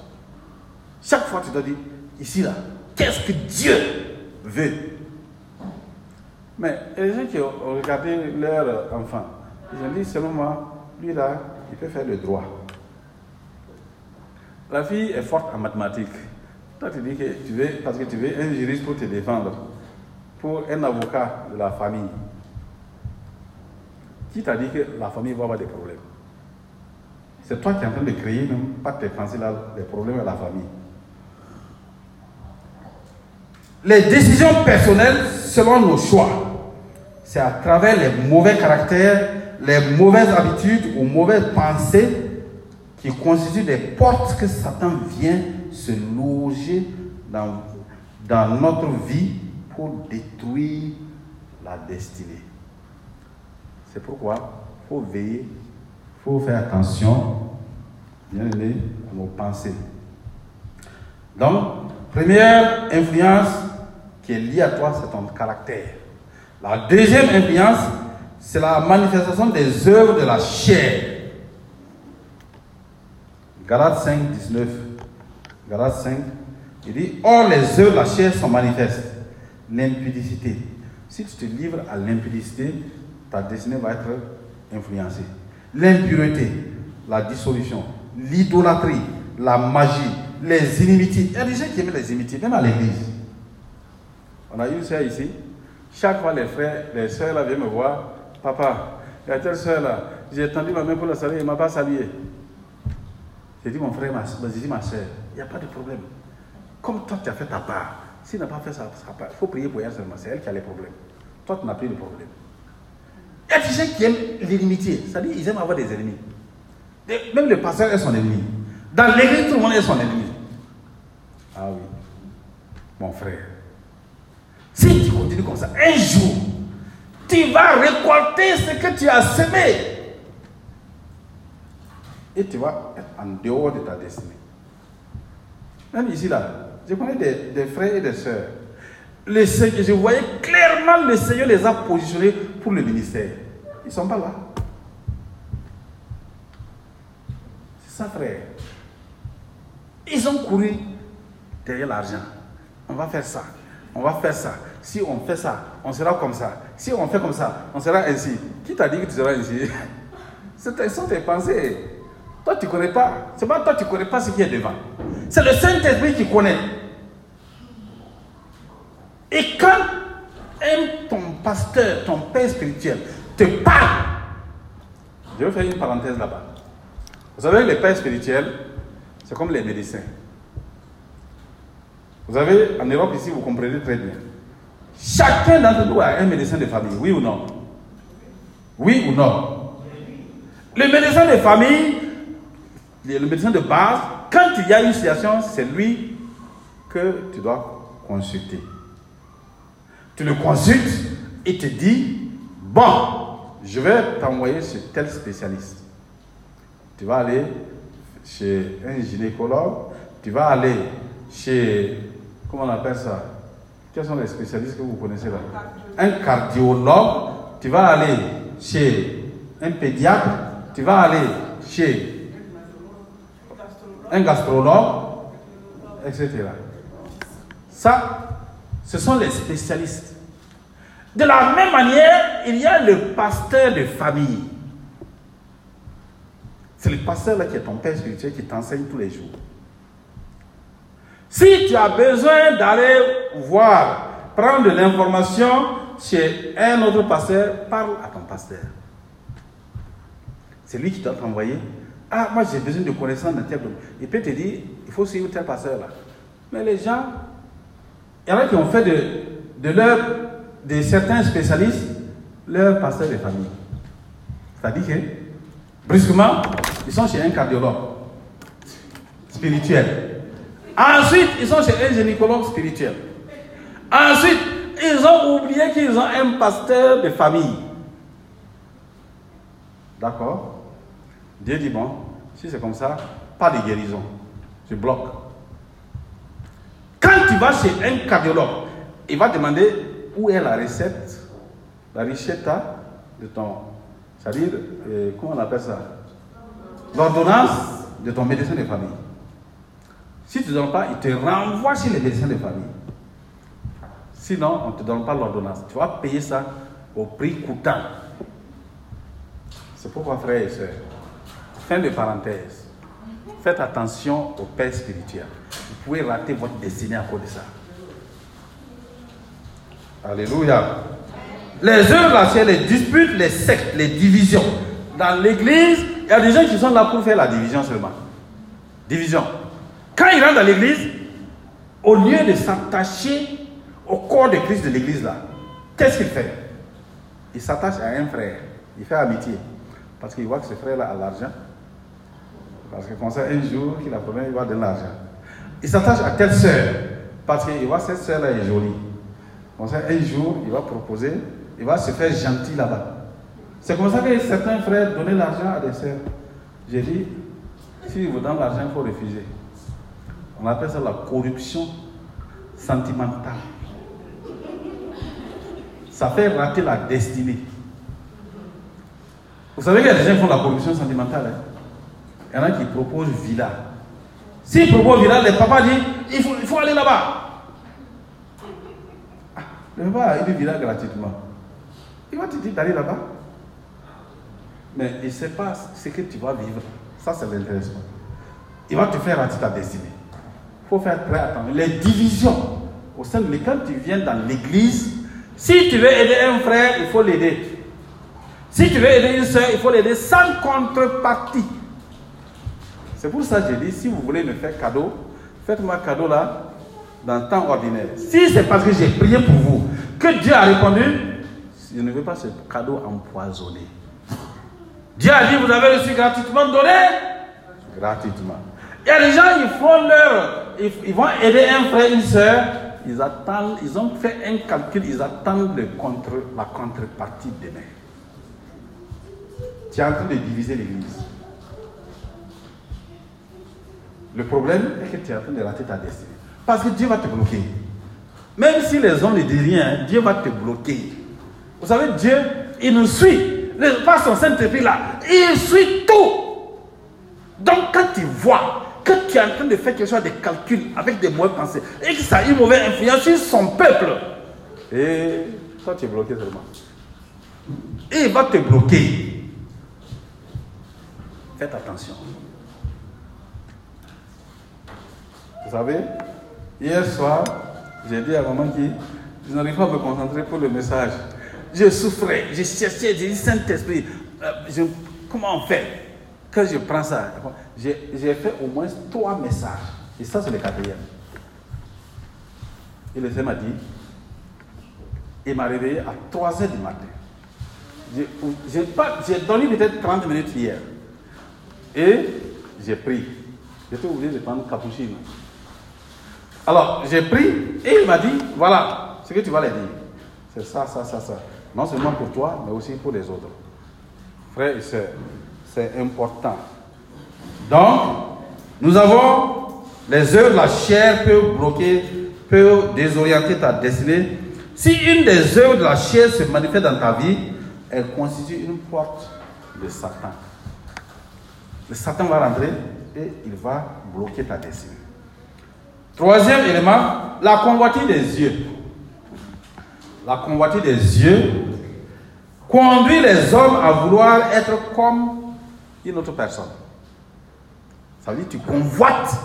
Chaque fois, tu dois dire, ici là, qu'est-ce que Dieu veut? Mais les gens qui ont regardé leur enfant, ils ont dit, selon moi, lui là, il peut faire le droit. La fille est forte en mathématiques. Toi, tu dis que tu veux, parce que tu veux un juriste pour te défendre, pour un avocat de la famille. Qui t'a dit que la famille va avoir des problèmes? C'est toi qui es en train de créer, même pas tes pensées là, des problèmes à la famille. Les décisions personnelles selon nos choix, c'est à travers les mauvais caractères, les mauvaises habitudes ou mauvaises pensées qui constituent des portes que Satan vient se loger dans, dans notre vie pour détruire la destinée. C'est pourquoi il faut veiller, il faut faire attention, bien aimé, à nos pensées. Donc, première influence qui est liée à toi, c'est ton caractère. La deuxième influence, c'est la manifestation des œuvres de la chair. Galates 5, 19. Galates 5, il dit Or, les œuvres de la chair sont manifestes. L'impudicité. Si tu te livres à l'impudicité, ta destinée va être influencée. L'impureté, la dissolution, l'idolâtrie, la magie, les inimitiés. Il y a des gens qui aiment les inimitiés, même à l'église. On a une soeur ici. Chaque fois, les frères, les soeurs là viennent me voir. Papa, il y a telle soeur là. J'ai tendu ma main pour la saluer, il ne m'a pas salué. J'ai dit, mon frère, ma, j'ai dit, ma soeur, il n'y a pas de problème. Comme toi, tu as fait ta part. S'il n'a pas fait sa, part, il faut prier pour elle seulement. C'est elle qui a les problèmes. Toi, tu n'as plus de problème. Il y a des gens qui aiment l'inimitié. C'est-à-dire, ils aiment avoir des ennemis. Même le pasteur est son ennemi. Dans l'église, tout le monde est son ennemi. Ah oui. Mon frère. Si tu continues comme ça, un jour, Tu vas récolter ce que tu as semé. Et tu vas être en dehors de ta destinée. Même ici, là, je connais des, frères et des sœurs. Le Seigneur- je voyais clairement le Seigneur les a positionnés pour le ministère. Ils ne sont pas là. C'est ça, frère. Ils ont couru derrière l'argent. On va faire ça. On va faire ça. Si on fait ça, on sera comme ça. Si on fait comme ça, on sera ainsi. Qui t'a dit que tu seras ainsi? Ce sont tes pensées. Toi, tu ne connais pas. C'est pas toi, tu ne connais pas ce qui est devant. C'est le Saint-Esprit qui connaît. Et quand ton pasteur, ton père spirituel te parle, je vais faire une parenthèse là-bas. Vous savez, les pères spirituels, c'est comme les médecins. Vous avez, en Europe ici, vous comprenez très bien. Chacun d'entre nous a un médecin de famille, oui ou non? Oui ou non? Le médecin de famille, le médecin de base, quand il y a une situation, c'est lui que tu dois consulter. Tu le consultes et te dit, bon, je vais t'envoyer chez tel spécialiste. Tu vas aller chez un gynécologue, tu vas aller chez, comment on appelle ça? Quels sont les spécialistes que vous connaissez là? Un cardiologue, tu vas aller chez un pédiatre, tu vas aller chez un gastrologue, etc. Ça, ce sont les spécialistes. De la même manière, il y a le pasteur de famille. C'est le pasteur là qui est ton père spirituel qui t'enseigne tous les jours. Si tu as besoin d'aller voir, prendre de l'information chez un autre pasteur, parle à ton pasteur. C'est lui qui doit t'envoyer. Ah, moi j'ai besoin de connaissances dans tel domaine. Il peut te dire, il faut suivre tel pasteur là. Mais les gens, il y en a qui ont fait de, de, de certains spécialistes leur pasteur de famille. C'est-à-dire que, brusquement, ils sont chez un cardiologue spirituel. Ensuite, ils sont chez un gynécologue spirituel. Ensuite, ils ont oublié qu'ils ont un pasteur de famille. D'accord? Dieu dit, bon, si c'est comme ça, pas de guérison. Je bloque. Quand tu vas chez un cardiologue, il va demander où est la recette, la richetta de ton, c'est-à-dire, euh, comment on appelle ça? L'ordonnance de ton médecin de famille. Si tu ne donnes pas, il te renvoie chez les médecins de famille. Sinon, on ne te donne pas l'ordonnance. Tu vas payer ça au prix coûtant. C'est pourquoi, frères et sœurs, fin de parenthèse, faites attention au père spirituel. Vous pouvez rater votre destinée à cause de ça. Alléluia. Les œuvres là, c'est les disputes, les sectes, les divisions. Dans l'église, il y a des gens qui sont là pour faire la division seulement. Division. Quand ils rentrent dans l'église, au lieu de s'attacher au corps de Christ de l'église là, qu'est-ce qu'il fait? Il s'attache à un frère. Il fait amitié. Parce qu'il voit que ce frère-là a l'argent. Parce que comme ça, un jour qu'il a problème, il va donner l'argent. Il s'attache à telle sœur. Parce qu'il voit que cette sœur-là est jolie. Comme ça, un jour, il va proposer, il va se faire gentil là-bas. C'est comme ça que certains frères donnaient l'argent à des sœurs. J'ai dit, si vous donnez l'argent, il faut refuser. On appelle ça la corruption sentimentale. Ça fait rater la destinée. Vous savez a des gens font la corruption sentimentale. hein? Il y en a qui proposent villa. S'ils proposent villa, les papas disent il faut, il faut aller là-bas. Ah, Le papa a une villa gratuitement. Il va te dire d'aller là-bas. Mais il ne sait pas ce que tu vas vivre. Ça, c'est l'intéressant. Il va te faire rater ta destinée. Il faut faire très attention. Les divisions au sein de mais quand tu viens dans l'église, si tu veux aider un frère, il faut l'aider. Si tu veux aider une soeur, il faut l'aider sans contrepartie. C'est pour ça que je dis, si vous voulez me faire cadeau, faites-moi cadeau là, dans le temps ordinaire. Si c'est parce que j'ai prié pour vous, que Dieu a répondu, je ne veux pas ce cadeau empoisonné. Dieu a dit, vous avez reçu gratuitement donné Gratuitement. Il y a des gens, ils font leur, ils vont aider un frère, une soeur, ils attendent, ils ont fait un calcul, ils attendent le contre, la contrepartie demain. Tu es en train de diviser l'église. Le problème est que tu es en train de rater ta destinée. Parce que Dieu va te bloquer. Même si les hommes ne disent rien, Dieu va te bloquer. Vous savez, Dieu, il nous suit. Par son Saint-Esprit là, il suit tout. Donc quand tu vois que tu es en train de faire quelque chose de calcul avec des mauvaises pensées et que ça a une mauvaise influence sur son peuple, et toi tu es bloqué seulement. Et il va te bloquer. Faites attention. Vous savez, hier soir, j'ai dit à maman qui je n'arrive pas à me concentrer pour le message. Je souffrais, je cherchais, j'ai dit Saint-Esprit, euh, comment on fait? Quand je prends ça, j'ai fait au moins trois messages. Et ça, c'est le quatrième. Et le Seigneur m'a dit, il m'a réveillé à 3 heures du matin. J'ai donné peut-être 30 minutes hier. Et j'ai pris. J'étais obligé de prendre cappuccino. Alors, j'ai pris et il m'a dit, voilà ce que tu vas leur dire. C'est ça, ça, ça, ça. Non seulement pour toi, mais aussi pour les autres. Frères et sœurs, c'est important. Donc, nous avons les œuvres de la chair peuvent bloquer, peuvent désorienter ta destinée. Si une des œuvres de la chair se manifeste dans ta vie, elle constitue une porte de Satan. Le Satan va rentrer et il va bloquer ta destinée. Troisième élément, la convoitise des yeux. La convoitise des yeux conduit les hommes à vouloir être comme une autre personne. Ça veut dire tu convoites.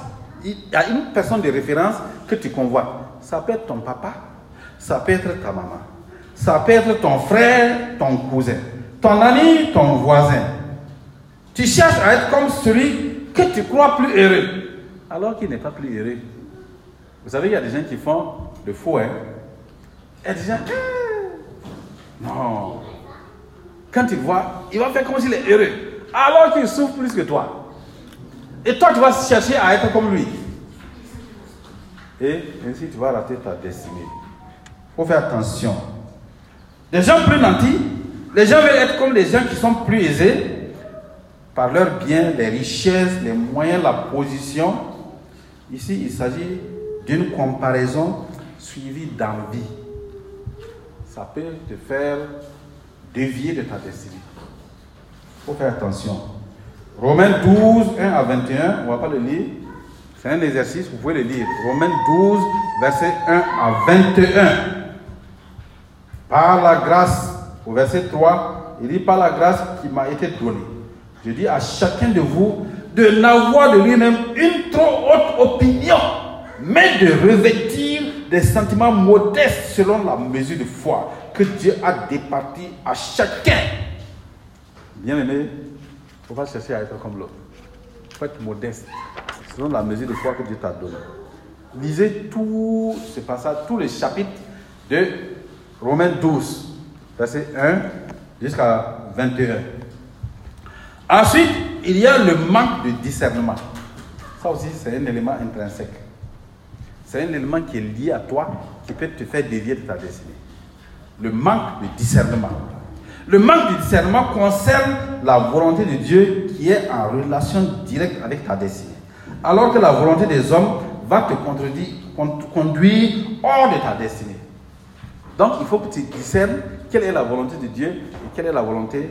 Il y a une personne de référence que tu convoites. Ça peut être ton papa, ça peut être ta maman, ça peut être ton frère, ton cousin, ton ami, ton voisin. Tu cherches à être comme celui que tu crois plus heureux, alors qu'il n'est pas plus heureux. Vous savez, il y a des gens qui font le faux, hein. Et des gens, ah, non. Quand tu vois, il va faire comme s'il est heureux, alors qu'il souffre plus que toi. Et toi, tu vas chercher à être comme lui. Et ainsi, tu vas rater ta destinée. Il faut faire attention. Les gens plus nantis, les gens veulent être comme les gens qui sont plus aisés par leurs biens, les richesses, les moyens, la position. Ici, il s'agit d'une comparaison suivie d'envie. Ça peut te faire dévier de ta destinée. Il faut faire attention. Romains 12, 1 à 21, on ne va pas le lire. C'est un exercice, vous pouvez le lire. Romains 12, verset 1 à 21. Par la grâce, au verset 3, il dit par la grâce qui m'a été donnée. Je dis à chacun de vous de n'avoir de lui-même une trop haute opinion, mais de revêtir des sentiments modestes selon la mesure de foi que Dieu a départi à chacun. Bien aimé, il ne faut pas chercher à être comme l'autre. Il faut être modeste selon la mesure de foi que Dieu t'a donnée. Lisez tout ce passage, tous les chapitres de Romains 12, verset 1 jusqu'à 21. Ensuite, il y a le manque de discernement. Ça aussi, c'est un élément intrinsèque. C'est un élément qui est lié à toi, qui peut te faire dévier de ta destinée. Le manque de discernement. Le manque de discernement concerne la volonté de Dieu qui est en relation directe avec ta destinée. Alors que la volonté des hommes va te conduire hors de ta destinée. Donc il faut que tu discernes quelle est la volonté de Dieu et quelle est la volonté,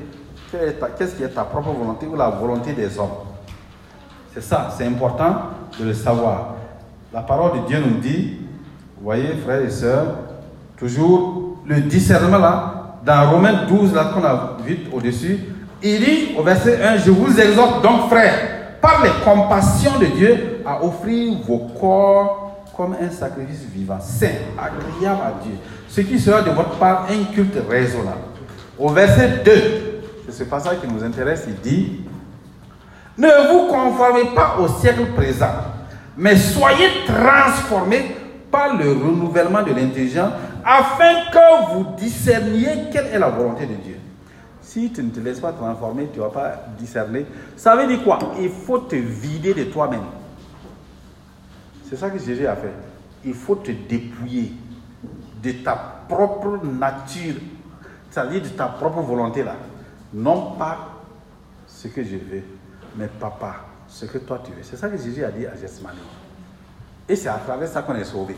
qu'est-ce qui est ta propre volonté ou la volonté des hommes. C'est ça, c'est important de le savoir. La parole de Dieu nous dit, vous voyez frères et sœurs, toujours le discernement là, dans Romains 12, là qu'on a vu au-dessus, il dit au verset 1, je vous exhorte donc frères, par les compassions de Dieu, à offrir vos corps comme un sacrifice vivant, saint, agréable à Dieu, ce qui sera de votre part un culte raisonnable. Au verset 2, c'est ce passage qui nous intéresse, il dit, ne vous conformez pas au siècle présent, mais soyez transformés par le renouvellement de l'intelligence afin que vous discerniez quelle est la volonté de Dieu. Si tu ne te laisses pas transformer, tu ne vas pas discerner. Ça veut dire quoi? Il faut te vider de toi-même. C'est ça que Jésus a fait. il faut te dépouiller de ta propre nature, c'est-à-dire de ta propre volonté là. Non pas ce que je veux, mais papa, ce que toi tu veux. C'est ça que Jésus a dit à Gethsemane. Et c'est à travers ça qu'on est sauvé.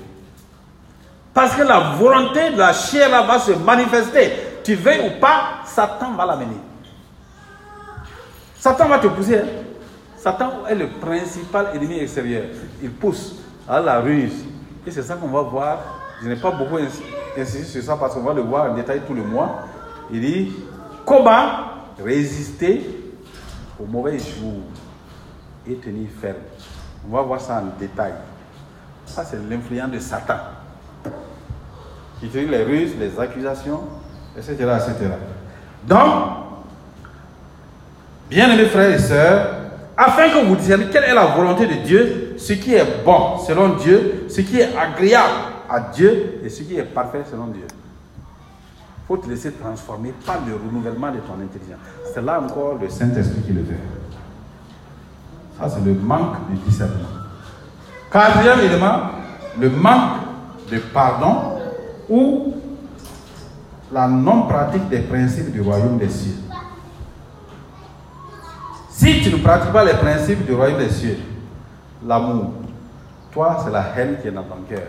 Parce que la volonté de la chair là va se manifester. Tu veux ou pas, Satan va l'amener. Satan va te pousser. hein. Satan est le principal ennemi extérieur. Il pousse à la ruse. Et c'est ça qu'on va voir. Je n'ai pas beaucoup insi- insisté sur ça parce qu'on va le voir en détail tout le mois. Il dit comment résister au mauvais jour? Et tenir ferme. On va voir ça en détail. Ça, c'est l'influence de Satan. Qui utilise les ruses, les accusations, etc. etc. Donc, Bien-aimés frères et sœurs, afin que vous discerniez quelle est la volonté de Dieu, ce qui est bon selon Dieu, ce qui est agréable à Dieu et ce qui est parfait selon Dieu. Il faut te laisser transformer par le renouvellement de ton intelligence. C'est là encore le Saint-Esprit qui le fait. C'est le manque de discernement. Quatrième élément, le manque de pardon ou la non-pratique des principes du royaume des cieux. Si tu ne pratiques pas les principes du royaume des cieux, l'amour, toi, c'est la haine qui est dans ton cœur.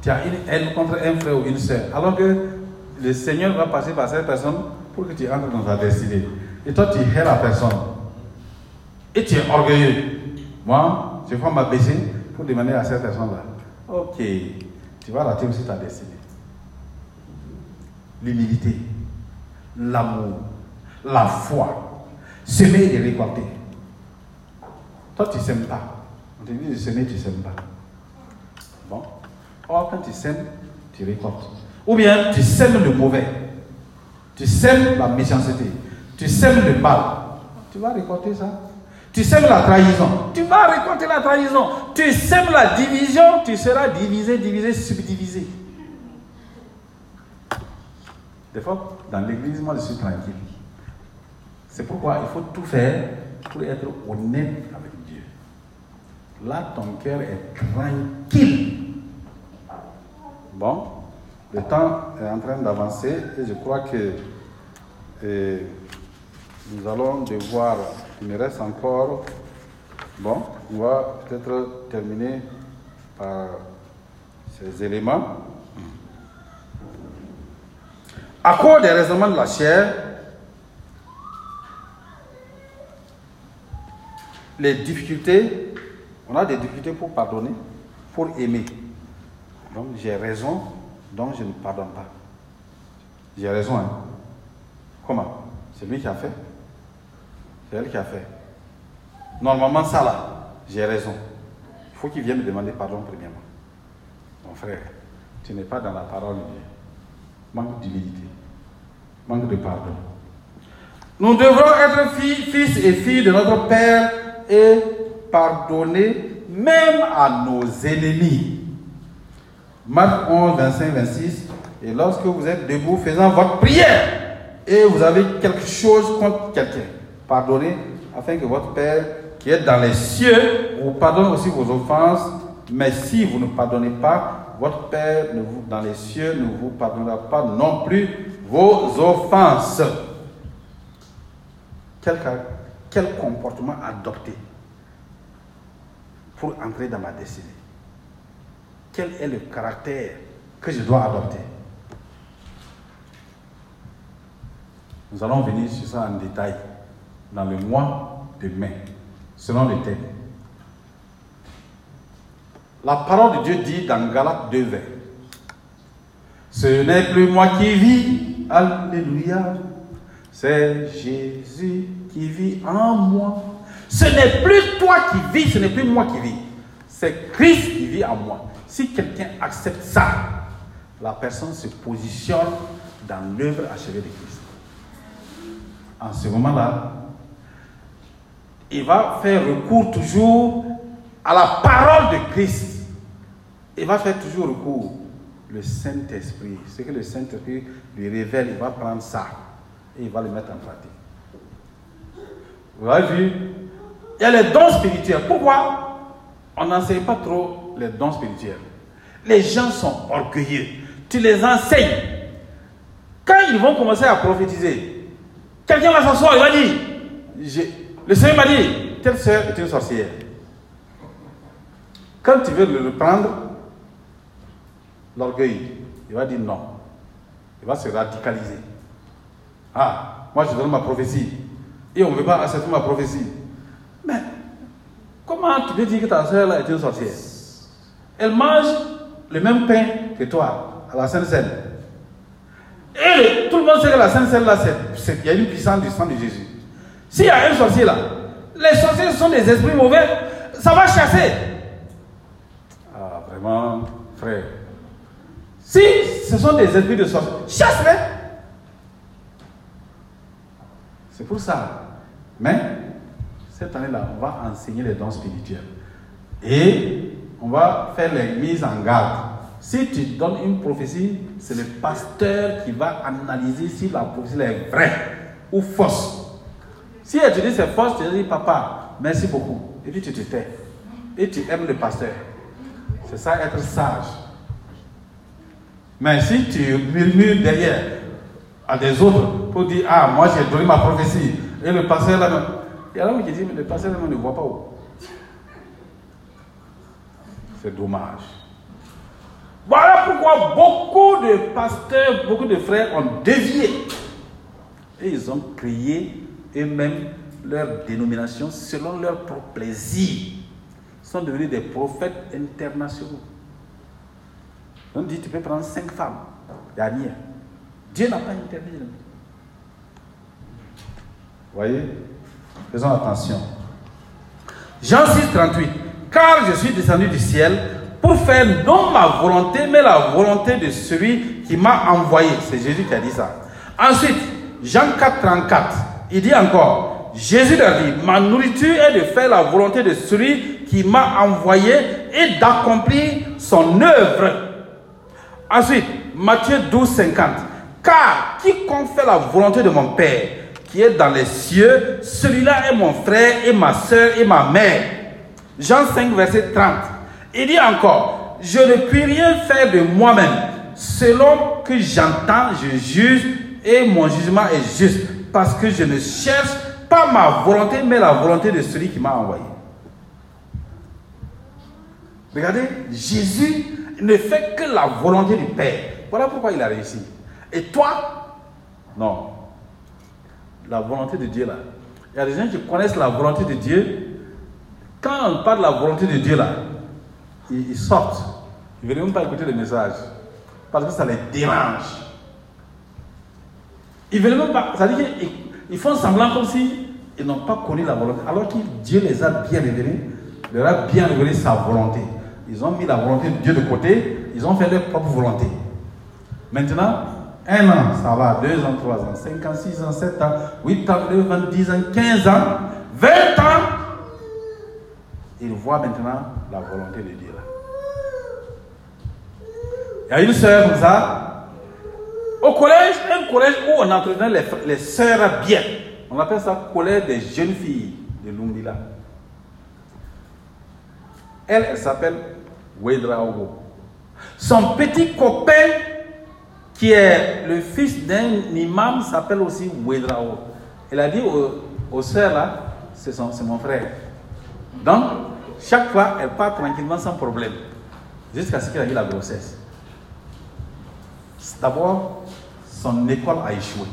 Tu as une haine contre un frère ou une soeur, alors que le Seigneur va passer par cette personne pour que tu entres dans ta destinée. Et toi, tu hais la personne. Et tu es orgueilleux. Moi, je vais m'abaisser pour demander à cette personne-là. Ok, tu vas rater aussi ta destinée. L'humilité, l'amour, la foi, semer et récolter. Toi, tu ne sèmes pas. On te dit de semer, tu ne sèmes pas. Bon. Or, quand tu sèmes, tu récoltes. Ou bien, tu sèmes le mauvais. Tu sèmes la méchanceté. Tu sèmes le mal. Tu vas récolter ça. Tu sèmes la trahison. Tu vas récolter la trahison. Tu sèmes la division. Tu seras divisé, divisé, subdivisé. Des fois, dans l'église, moi, je suis tranquille. C'est pourquoi il faut tout faire pour être honnête avec Dieu. Là, ton cœur est tranquille. Bon, le temps est en train d'avancer et je crois que euh, nous allons devoir, il me reste encore, bon, on va peut-être terminer par ces éléments. À cause des raisonnements de la chair, les difficultés, on a des difficultés pour pardonner, pour aimer. Donc j'ai raison, donc je ne pardonne pas. J'ai raison, hein. Comment? C'est lui qui a fait. C'est elle qui a fait. Normalement, ça là, j'ai raison. Il faut qu'il vienne me demander pardon premièrement. Mon frère, tu n'es pas dans la parole de Dieu. Manque d'humilité, manque de pardon. Nous devrons être filles, fils et filles de notre Père et pardonner même à nos ennemis. Marc 11, 25, 26. Et lorsque vous êtes debout faisant votre prière et vous avez quelque chose contre quelqu'un, pardonnez afin que votre Père qui est dans les cieux vous pardonne aussi vos offenses. Mais si vous ne pardonnez pas, votre Père dans les cieux ne vous pardonnera pas non plus vos offenses. Quel, quel comportement adopter pour entrer dans ma destinée? Quel est le caractère que je dois adopter? Nous allons venir sur ça en détail dans le mois de mai, selon le thème. La parole de Dieu dit dans Galates 2, 20, Ce n'est plus moi qui vis, Alléluia, c'est Jésus qui vit en moi. Ce n'est plus toi qui vis, ce n'est plus moi qui vis. C'est Christ qui vit en moi. Si quelqu'un accepte ça, la personne se positionne dans l'œuvre achevée de Christ. En ce moment-là, il va faire recours toujours à la parole de Christ. Il va faire toujours recours. Le Saint-Esprit, ce que le Saint-Esprit lui révèle, il va prendre ça et il va le mettre en pratique. Vous avez vu? Il y a les dons spirituels. Pourquoi? On n'enseigne pas trop les dons spirituels Les gens sont orgueilleux. Tu les enseignes. Quand ils vont commencer à prophétiser, quelqu'un va s'asseoir, il va dire, le Seigneur m'a dit, telle sœur est une sorcière. Quand tu veux le reprendre, l'orgueil, il va dire non. Il va se radicaliser. Ah, moi je donne ma prophétie. Et on ne veut pas accepter ma prophétie. Mais comment tu peux dire que ta soeur est une sorcière? Elle mange le même pain que toi, à la Sainte Seine. Et tout le monde sait que la Sainte Seine là, il y a une puissance du sang de Jésus. S'il y a un sorcier là, les sorciers sont des esprits mauvais, ça va chasser. Ah, vraiment, frère. Si ce sont des esprits de sorciers, chasse-les. C'est pour ça. Mais, cette année-là, on va enseigner les dons spirituels. Et on va faire les mises en garde. Si tu donnes une prophétie, c'est le pasteur qui va analyser si la prophétie est vraie ou fausse. Si elle te dit c'est fausse, tu dis papa, merci beaucoup. Et puis tu te tais. Et tu aimes le pasteur. C'est ça être sage. Mais si tu murmures derrière à des autres pour dire Ah, moi j'ai donné ma prophétie, et le pasteur là, il y a l'homme qui dit Mais le pasteur là, ne voit pas où. C'est dommage. Voilà pourquoi beaucoup de pasteurs, beaucoup de frères ont dévié. Et ils ont créé eux-mêmes leur dénomination selon leur propre plaisir. Sont devenus des prophètes internationaux. On dit tu peux prendre cinq femmes. Dernière. Dieu n'a pas interdit. Voyez? Faisons attention. Jean 6, 38. Car je suis descendu du ciel pour faire non ma volonté, mais la volonté de celui qui m'a envoyé. C'est Jésus qui a dit ça. Ensuite, Jean 4, 34. Il dit encore, Jésus leur dit, ma nourriture est de faire la volonté de celui qui m'a envoyé et d'accomplir son œuvre. Ensuite, Matthieu 12, 50. Car quiconque fait la volonté de mon Père qui est dans les cieux, celui-là est mon frère et ma soeur et ma mère. Jean 5, verset 30. Il dit encore, je ne puis rien faire de moi-même. Selon que j'entends, je juge et mon jugement est juste. Parce que je ne cherche pas ma volonté, mais la volonté de celui qui m'a envoyé. Regardez, Jésus ne fait que la volonté du Père. Voilà pourquoi il a réussi. Et toi, non. La volonté de Dieu là. Il y a des gens qui connaissent la volonté de Dieu. Quand on parle de la volonté de Dieu là, ils, sortent. Ils ne veulent même pas écouter le message. Parce que ça les dérange. Ils veulent même pas. Ça veut dire qu'ils ils font semblant comme si ils n'ont pas connu la volonté. Alors que Dieu les a bien révélés, leur a bien révélé sa volonté. Ils ont mis la volonté de Dieu de côté, ils ont fait leur propre volonté. Maintenant, un an, ça va, deux ans, trois ans, cinq ans, six ans, sept ans, huit ans, neuf ans, dix ans, quinze ans, vingt ans. Ils voient maintenant la volonté de Dieu. Il y a une sœur comme ça. Au collège, un collège où on entretenait les, les sœurs bien. On appelle ça collège des jeunes filles de Lumbila. Elle, elle s'appelle Wedraogo. Son petit copain, qui est le fils d'un imam, s'appelle aussi Wedraogo. Elle a dit aux, aux sœurs là, c'est mon frère. Donc, chaque fois, elle part tranquillement sans problème. Jusqu'à ce qu'elle a eu la grossesse. D'abord, son école a échoué.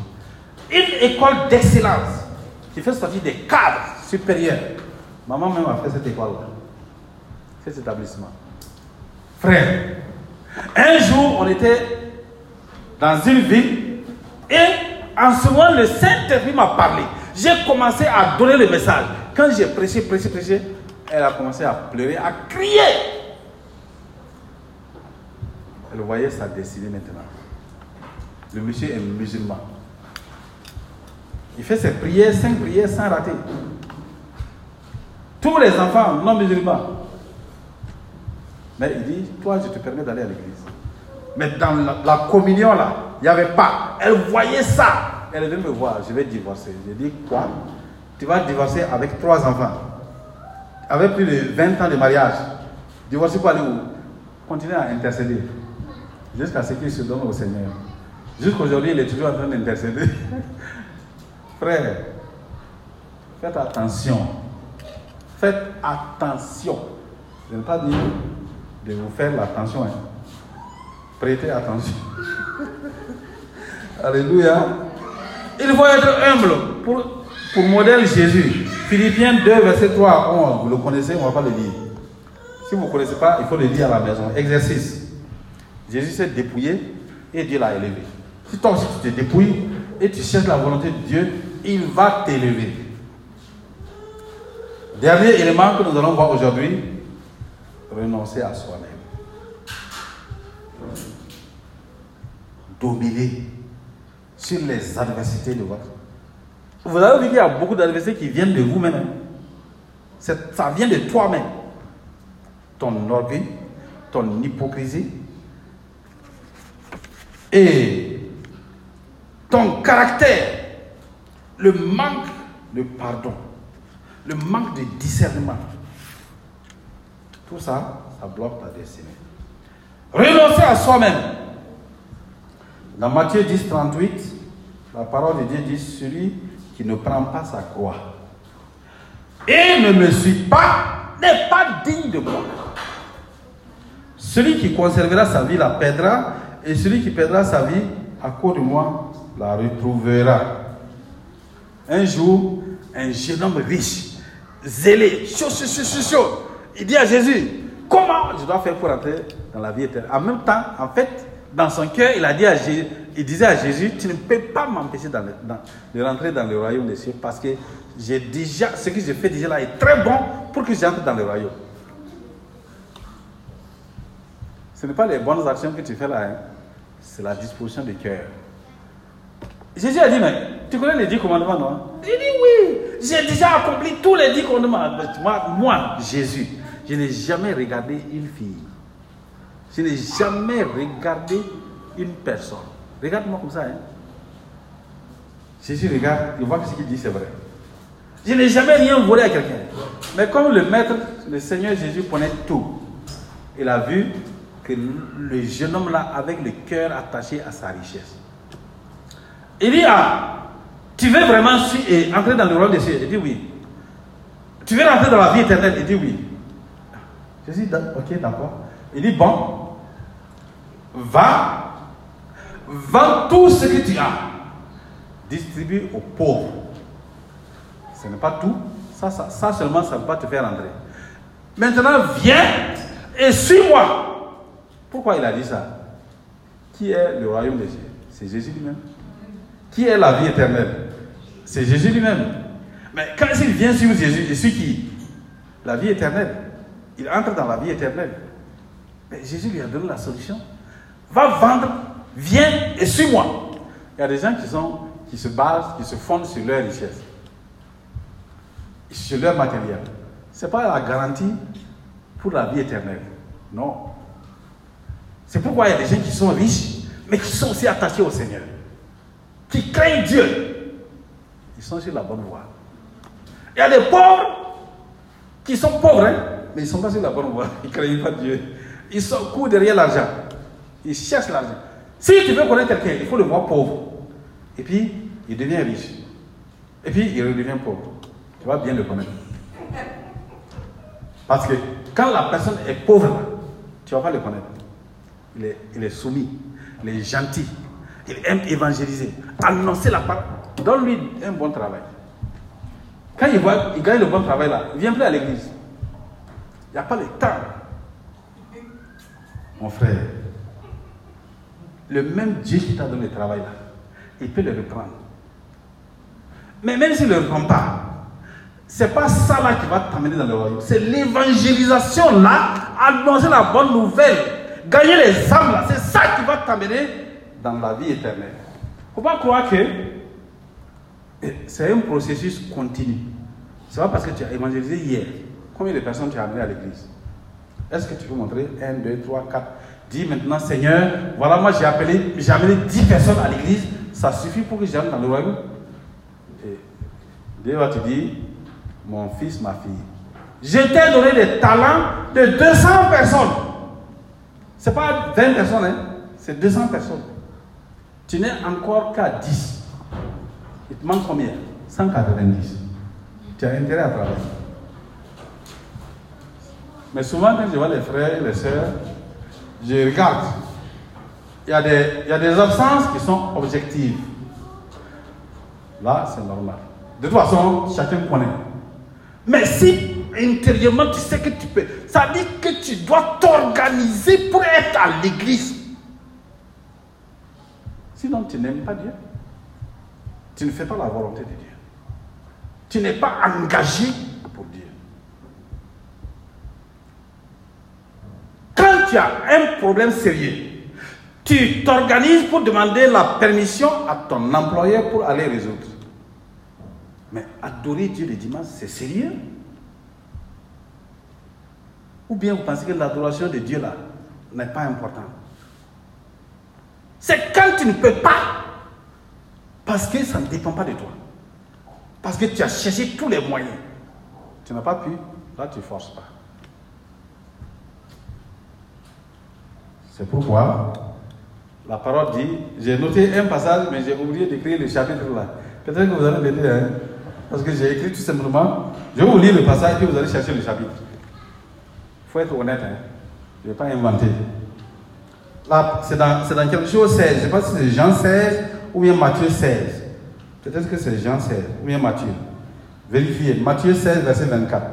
Une école d'excellence qui fait sortir des cadres supérieurs. Maman même a fait cette école-là, cet établissement. Frère, un jour, on était dans une ville et en ce moment, le Saint-Esprit m'a parlé. J'ai commencé à donner le message. Quand j'ai prêché, prêché, prêché, elle a commencé à pleurer, à crier. Elle voyait sa destinée maintenant. Le monsieur est musulman. Il fait ses prières, cinq prières sans rater. Tous les enfants non musulmans. Mais il dit, toi, je te permets d'aller à l'église. Mais dans la, communion, là, il n'y avait pas. Elle voyait ça. Elle est venue me voir, je vais divorcer. J'ai dit, quoi? Tu vas divorcer avec trois enfants. Avec plus de 20 ans de mariage. Divorcer pour aller où? Continuer à intercéder jusqu'à ce qu'il se donne au Seigneur. Jusqu'aujourd'hui, il est toujours en train d'intercéder. Frère, faites attention. Faites attention. Je veux pas dire de vous faire l'attention. Hein. Prêtez attention. Alléluia. Il faut être humble pour, pour modèle Jésus. Philippiens 2, verset 3 à 11. Vous le connaissez, on ne va pas le lire. Si vous ne connaissez pas, il faut le lire à la maison. Exercice. Jésus s'est dépouillé et Dieu l'a élevé. Si tu te dépouilles et tu cherches la volonté de Dieu, il va t'élever. Dernier élément que nous allons voir aujourd'hui, renoncer à soi-même. Dominer sur les adversités de votre. Vous avez vu qu'il y a beaucoup d'adversités qui viennent de vous-même. Hein. Ça vient de toi-même. Ton orgueil, ton hypocrisie et ton caractère, le manque de pardon, le manque de discernement. Tout ça, ça bloque ta destinée. Renoncer à soi-même. Dans Matthieu 10, 38, la parole de Dieu dit Celui qui ne prend pas sa croix et ne me suit pas n'est pas digne de moi. Celui qui conservera sa vie la perdra, et celui qui perdra sa vie à cause de moi la retrouvera. Un jour, un jeune homme riche, zélé, chaud, chaud, chaud, chaud, il dit à Jésus, comment je dois faire pour entrer dans la vie éternelle? En même temps, en fait, dans son cœur, il, a dit à Jésus, il disait à Jésus, tu ne peux pas m'empêcher de rentrer dans le royaume des cieux parce que j'ai déjà, ce que j'ai fait déjà là est très bon pour que j'entre dans le royaume. Ce n'est pas les bonnes actions que tu fais là, hein. c'est la disposition du cœur. Jésus a dit, mais tu connais les dix commandements, non? Il dit, oui, j'ai déjà accompli tous les dix commandements. Moi, moi Jésus, je n'ai jamais regardé une fille. Je n'ai jamais regardé une personne. Regarde-moi comme ça. Hein. Jésus regarde, il voit que ce qu'il dit, c'est vrai. Je n'ai jamais rien volé à quelqu'un. Mais comme le maître, le Seigneur Jésus connaît tout, il a vu que le jeune homme là, avec le cœur attaché à sa richesse, il dit, ah, tu veux vraiment entrer dans le royaume des cieux? Il dit oui. Tu veux rentrer dans la vie éternelle? Il dit oui. Je dis, ok, d'accord. Il dit, bon, va, vends tout ce que tu as, distribue aux pauvres. Ce n'est pas tout. Ça, ça, seulement, ça ne va pas te faire rentrer. Maintenant, viens et suis-moi. Pourquoi il a dit ça? Qui est le royaume des cieux? C'est Jésus lui-même. Qui est la vie éternelle? C'est Jésus lui-même. Mais quand il vient sur Jésus, je suis qui? La vie éternelle. Il entre dans la vie éternelle. Mais Jésus lui a donné la solution. Va vendre, viens et suis-moi. Il y a des gens qui, sont, qui se basent, qui se fondent sur leur richesse, sur leur matériel. Ce n'est pas la garantie pour la vie éternelle. Non. C'est pourquoi il y a des gens qui sont riches, mais qui sont aussi attachés au Seigneur qui craignent Dieu, ils sont sur la bonne voie. Il y a des pauvres qui sont pauvres, hein, mais ils ne sont pas sur la bonne voie. Ils ne craignent pas Dieu. Ils sont courent derrière l'argent. Ils cherchent l'argent. Si tu veux connaître quelqu'un, il faut le voir pauvre. Et puis, il devient riche. Et puis, il redevient pauvre. Tu vas bien le connaître. Parce que quand la personne est pauvre, tu ne vas pas le connaître. Il est, il est soumis, il est gentil, il aime évangéliser, annoncer la parole. Donne-lui un bon travail. Quand il voit, il gagne le bon travail là, il vient plus à l'église. Il n'y a pas le temps. Mon frère, le même Dieu qui t'a donné le travail là, il peut le reprendre. Mais même s'il ne le reprend pas, ce n'est pas ça là qui va t'amener dans le royaume. C'est l'évangélisation là, annoncer la bonne nouvelle, gagner les âmes là, c'est ça qui va t'amener dans la vie éternelle. Il ne faut pas croire que c'est un processus continu. Ce n'est pas parce que tu as évangélisé hier. Combien de personnes tu as amené à l'église? Est-ce que tu peux montrer 1, 2, 3, 4 Dis maintenant, Seigneur, voilà, moi j'ai appelé, j'ai amené 10 personnes à l'église. Ça suffit pour que j'aille dans le royaume? Et Dieu va te dire, mon fils, ma fille, je t'ai donné des talents de 200 personnes. C'est pas 20 personnes, hein, c'est 200 personnes. Tu n'es encore qu'à 10. Il te manque combien? 190. Tu as intérêt à travailler. Mais souvent, quand je vois les frères et les sœurs, je regarde. Il y, a des, il y a des absences qui sont objectives. Là, c'est normal. De toute façon, chacun connaît. Mais si intérieurement tu sais que tu peux, ça dit que tu dois t'organiser pour être à l'église. Tu n'aimes pas Dieu. Tu ne fais pas la volonté de Dieu. Tu n'es pas engagé pour Dieu. Quand tu as un problème sérieux, tu t'organises pour demander la permission à ton employeur pour aller résoudre. Mais adorer Dieu le dimanche, c'est sérieux? Ou bien vous pensez que l'adoration de Dieu là n'est pas importante? C'est quand tu ne peux pas, parce que ça ne dépend pas de toi. Parce que tu as cherché tous les moyens. Tu n'as pas pu, là tu ne forces pas. C'est pourquoi la parole dit, j'ai noté un passage, mais j'ai oublié d'écrire le chapitre là. Peut-être que vous allez l'aider, hein, parce que j'ai écrit tout simplement, je vais vous lire le passage et vous allez chercher le chapitre. Il faut être honnête, hein. je ne vais pas inventer. C'est dans, dans quelque chose 16, je ne sais pas si c'est Jean 16 ou bien Matthieu 16. Peut-être que c'est Jean 16 ou bien Matthieu. Vérifiez, Matthieu 16, verset 24.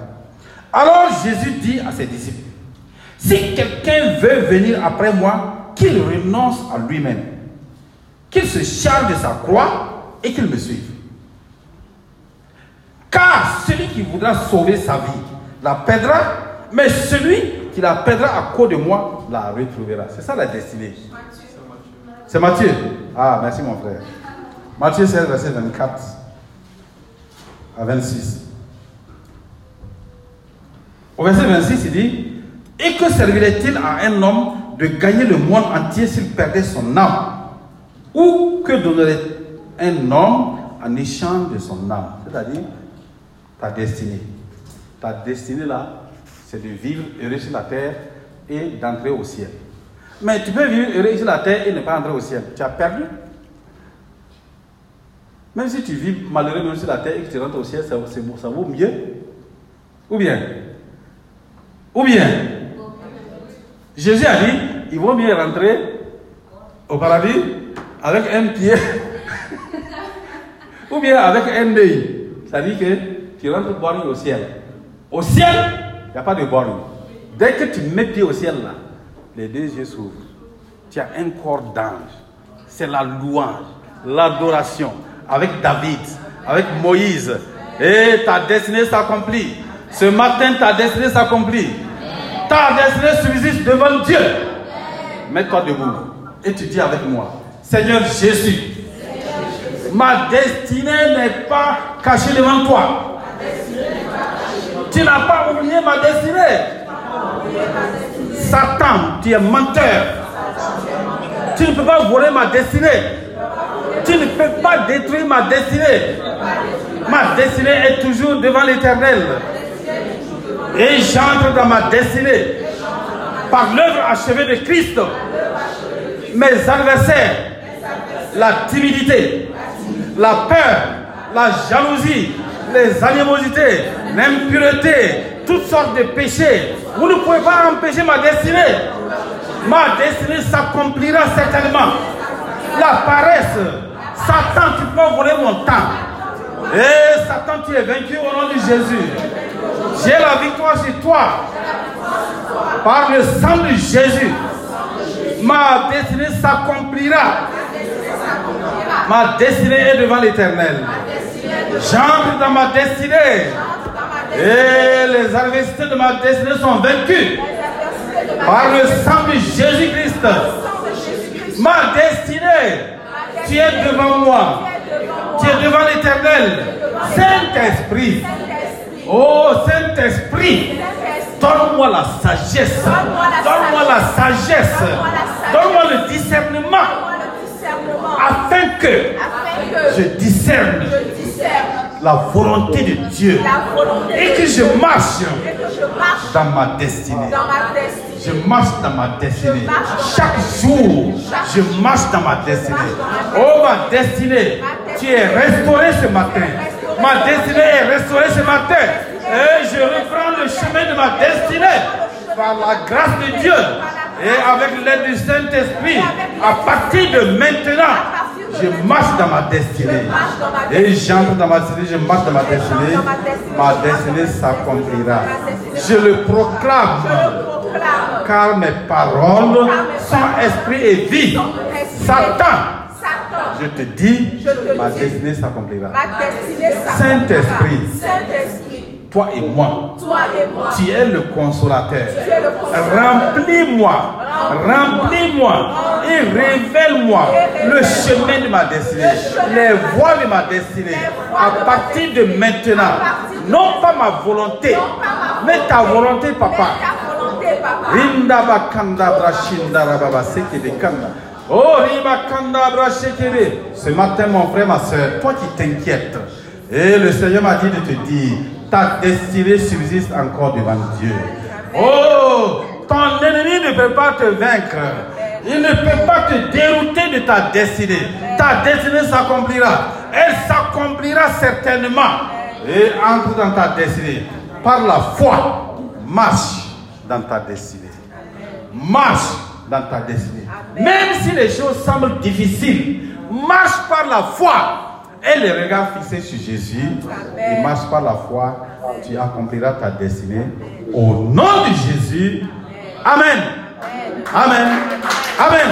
Alors Jésus dit à ses disciples, si quelqu'un veut venir après moi, qu'il renonce à lui-même, qu'il se charge de sa croix et qu'il me suive. Car celui qui voudra sauver sa vie la perdra, mais celui qui la perdra à cause de moi la retrouvera. C'est ça la destinée. C'est Matthieu. Ah, merci mon frère. Matthieu 16, verset 24 à 26. Au verset 26, il dit, et que servirait-il à un homme de gagner le monde entier s'il perdait son âme? Ou que donnerait un homme en échange de son âme C'est-à-dire ta destinée. Ta destinée là, c'est de vivre heureux sur la terre et d'entrer au ciel. Mais tu peux vivre heureux sur la terre et ne pas entrer au ciel. Tu as perdu. Même si tu vis malheureux sur la terre et que tu rentres au ciel, ça, ça vaut mieux. Ou bien? Ou bien? Jésus a dit, il vaut mieux rentrer au paradis avec un pied ou bien avec un œil. Ça dit que tu rentres boring au ciel. Au ciel, il n'y a pas de boring. Dès que tu mets pied au ciel là, les deux yeux s'ouvrent. Tu as un corps d'ange. C'est la louange, l'adoration avec David, avec Moïse. Et ta destinée s'accomplit. Ce matin, ta destinée s'accomplit. Ta destinée subsiste devant Dieu. Mets-toi debout et tu dis avec moi, Seigneur Jésus, ma destinée n'est pas cachée devant toi. Tu n'as pas oublié ma destinée. Satan, tu es menteur. Tu ne peux pas voler ma destinée. Tu ne peux pas détruire ma destinée. Ma destinée est toujours devant l'éternel. Et j'entre dans ma destinée par l'œuvre achevée de Christ. Mes adversaires, la timidité, la peur, la jalousie, les animosités, l'impureté, toutes sortes de péchés, vous ne pouvez pas empêcher ma destinée. Ma destinée s'accomplira certainement. La paresse, Satan, tu peux voler mon temps. Et Satan, tu es vaincu au nom de Jésus. J'ai la victoire sur toi. Par le sang de Jésus. Ma destinée s'accomplira. Ma destinée est devant l'éternel. J'entre dans ma destinée. Et les adversités de ma destinée sont vaincues. Par le sang de Jésus-Christ. Ma destinée, tu es devant moi. Tu es devant l'éternel. Saint-Esprit. Oh Saint-Esprit. Donne-moi la sagesse. Donne-moi la sagesse. Donne-moi le discernement. Afin que je discerne la volonté de Dieu et que je marche dans ma destinée. Je marche dans ma destinée. Chaque jour, je marche dans ma destinée. Oh, ma destinée, tu es restaurée ce matin. Ma destinée est restaurée ce matin. Et je reprends le chemin de ma destinée par la grâce de Dieu et avec l'aide du Saint-Esprit. À partir de maintenant, je marche dans ma destinée. Et j'entre dans ma destinée, je marche dans ma destinée. Ma destinée s'accomplira. Je le proclame. Car mes paroles sont esprit et vie. Satan, je te dis, ma destinée s'accomplira. Saint-Esprit, toi et moi, tu es le consolateur. Remplis-moi, remplis-moi. Et révèle-moi le chemin de ma destinée, les voies de ma destinée. À partir de maintenant, non pas ma volonté, mais ta volonté, papa. Rinda bakanda brashinda rababa sekebe kanda. Oh, riba kanda brashekebe. Ce matin, mon frère, ma soeur, toi qui t'inquiètes, et le Seigneur m'a dit de te dire, ta destinée subsiste encore devant Dieu. Oh, ton ennemi ne peut pas te vaincre. Il ne peut pas te dérouter de ta destinée. Ta destinée s'accomplira. Elle s'accomplira certainement. Et entre dans ta destinée. Par la foi, marche dans ta destinée. Marche dans ta destinée. Même si les choses semblent difficiles, marche par la foi. Et les regards fixés sur Jésus, et marche par la foi, tu accompliras ta destinée. Au nom de Jésus, Amen. Amen. Amen.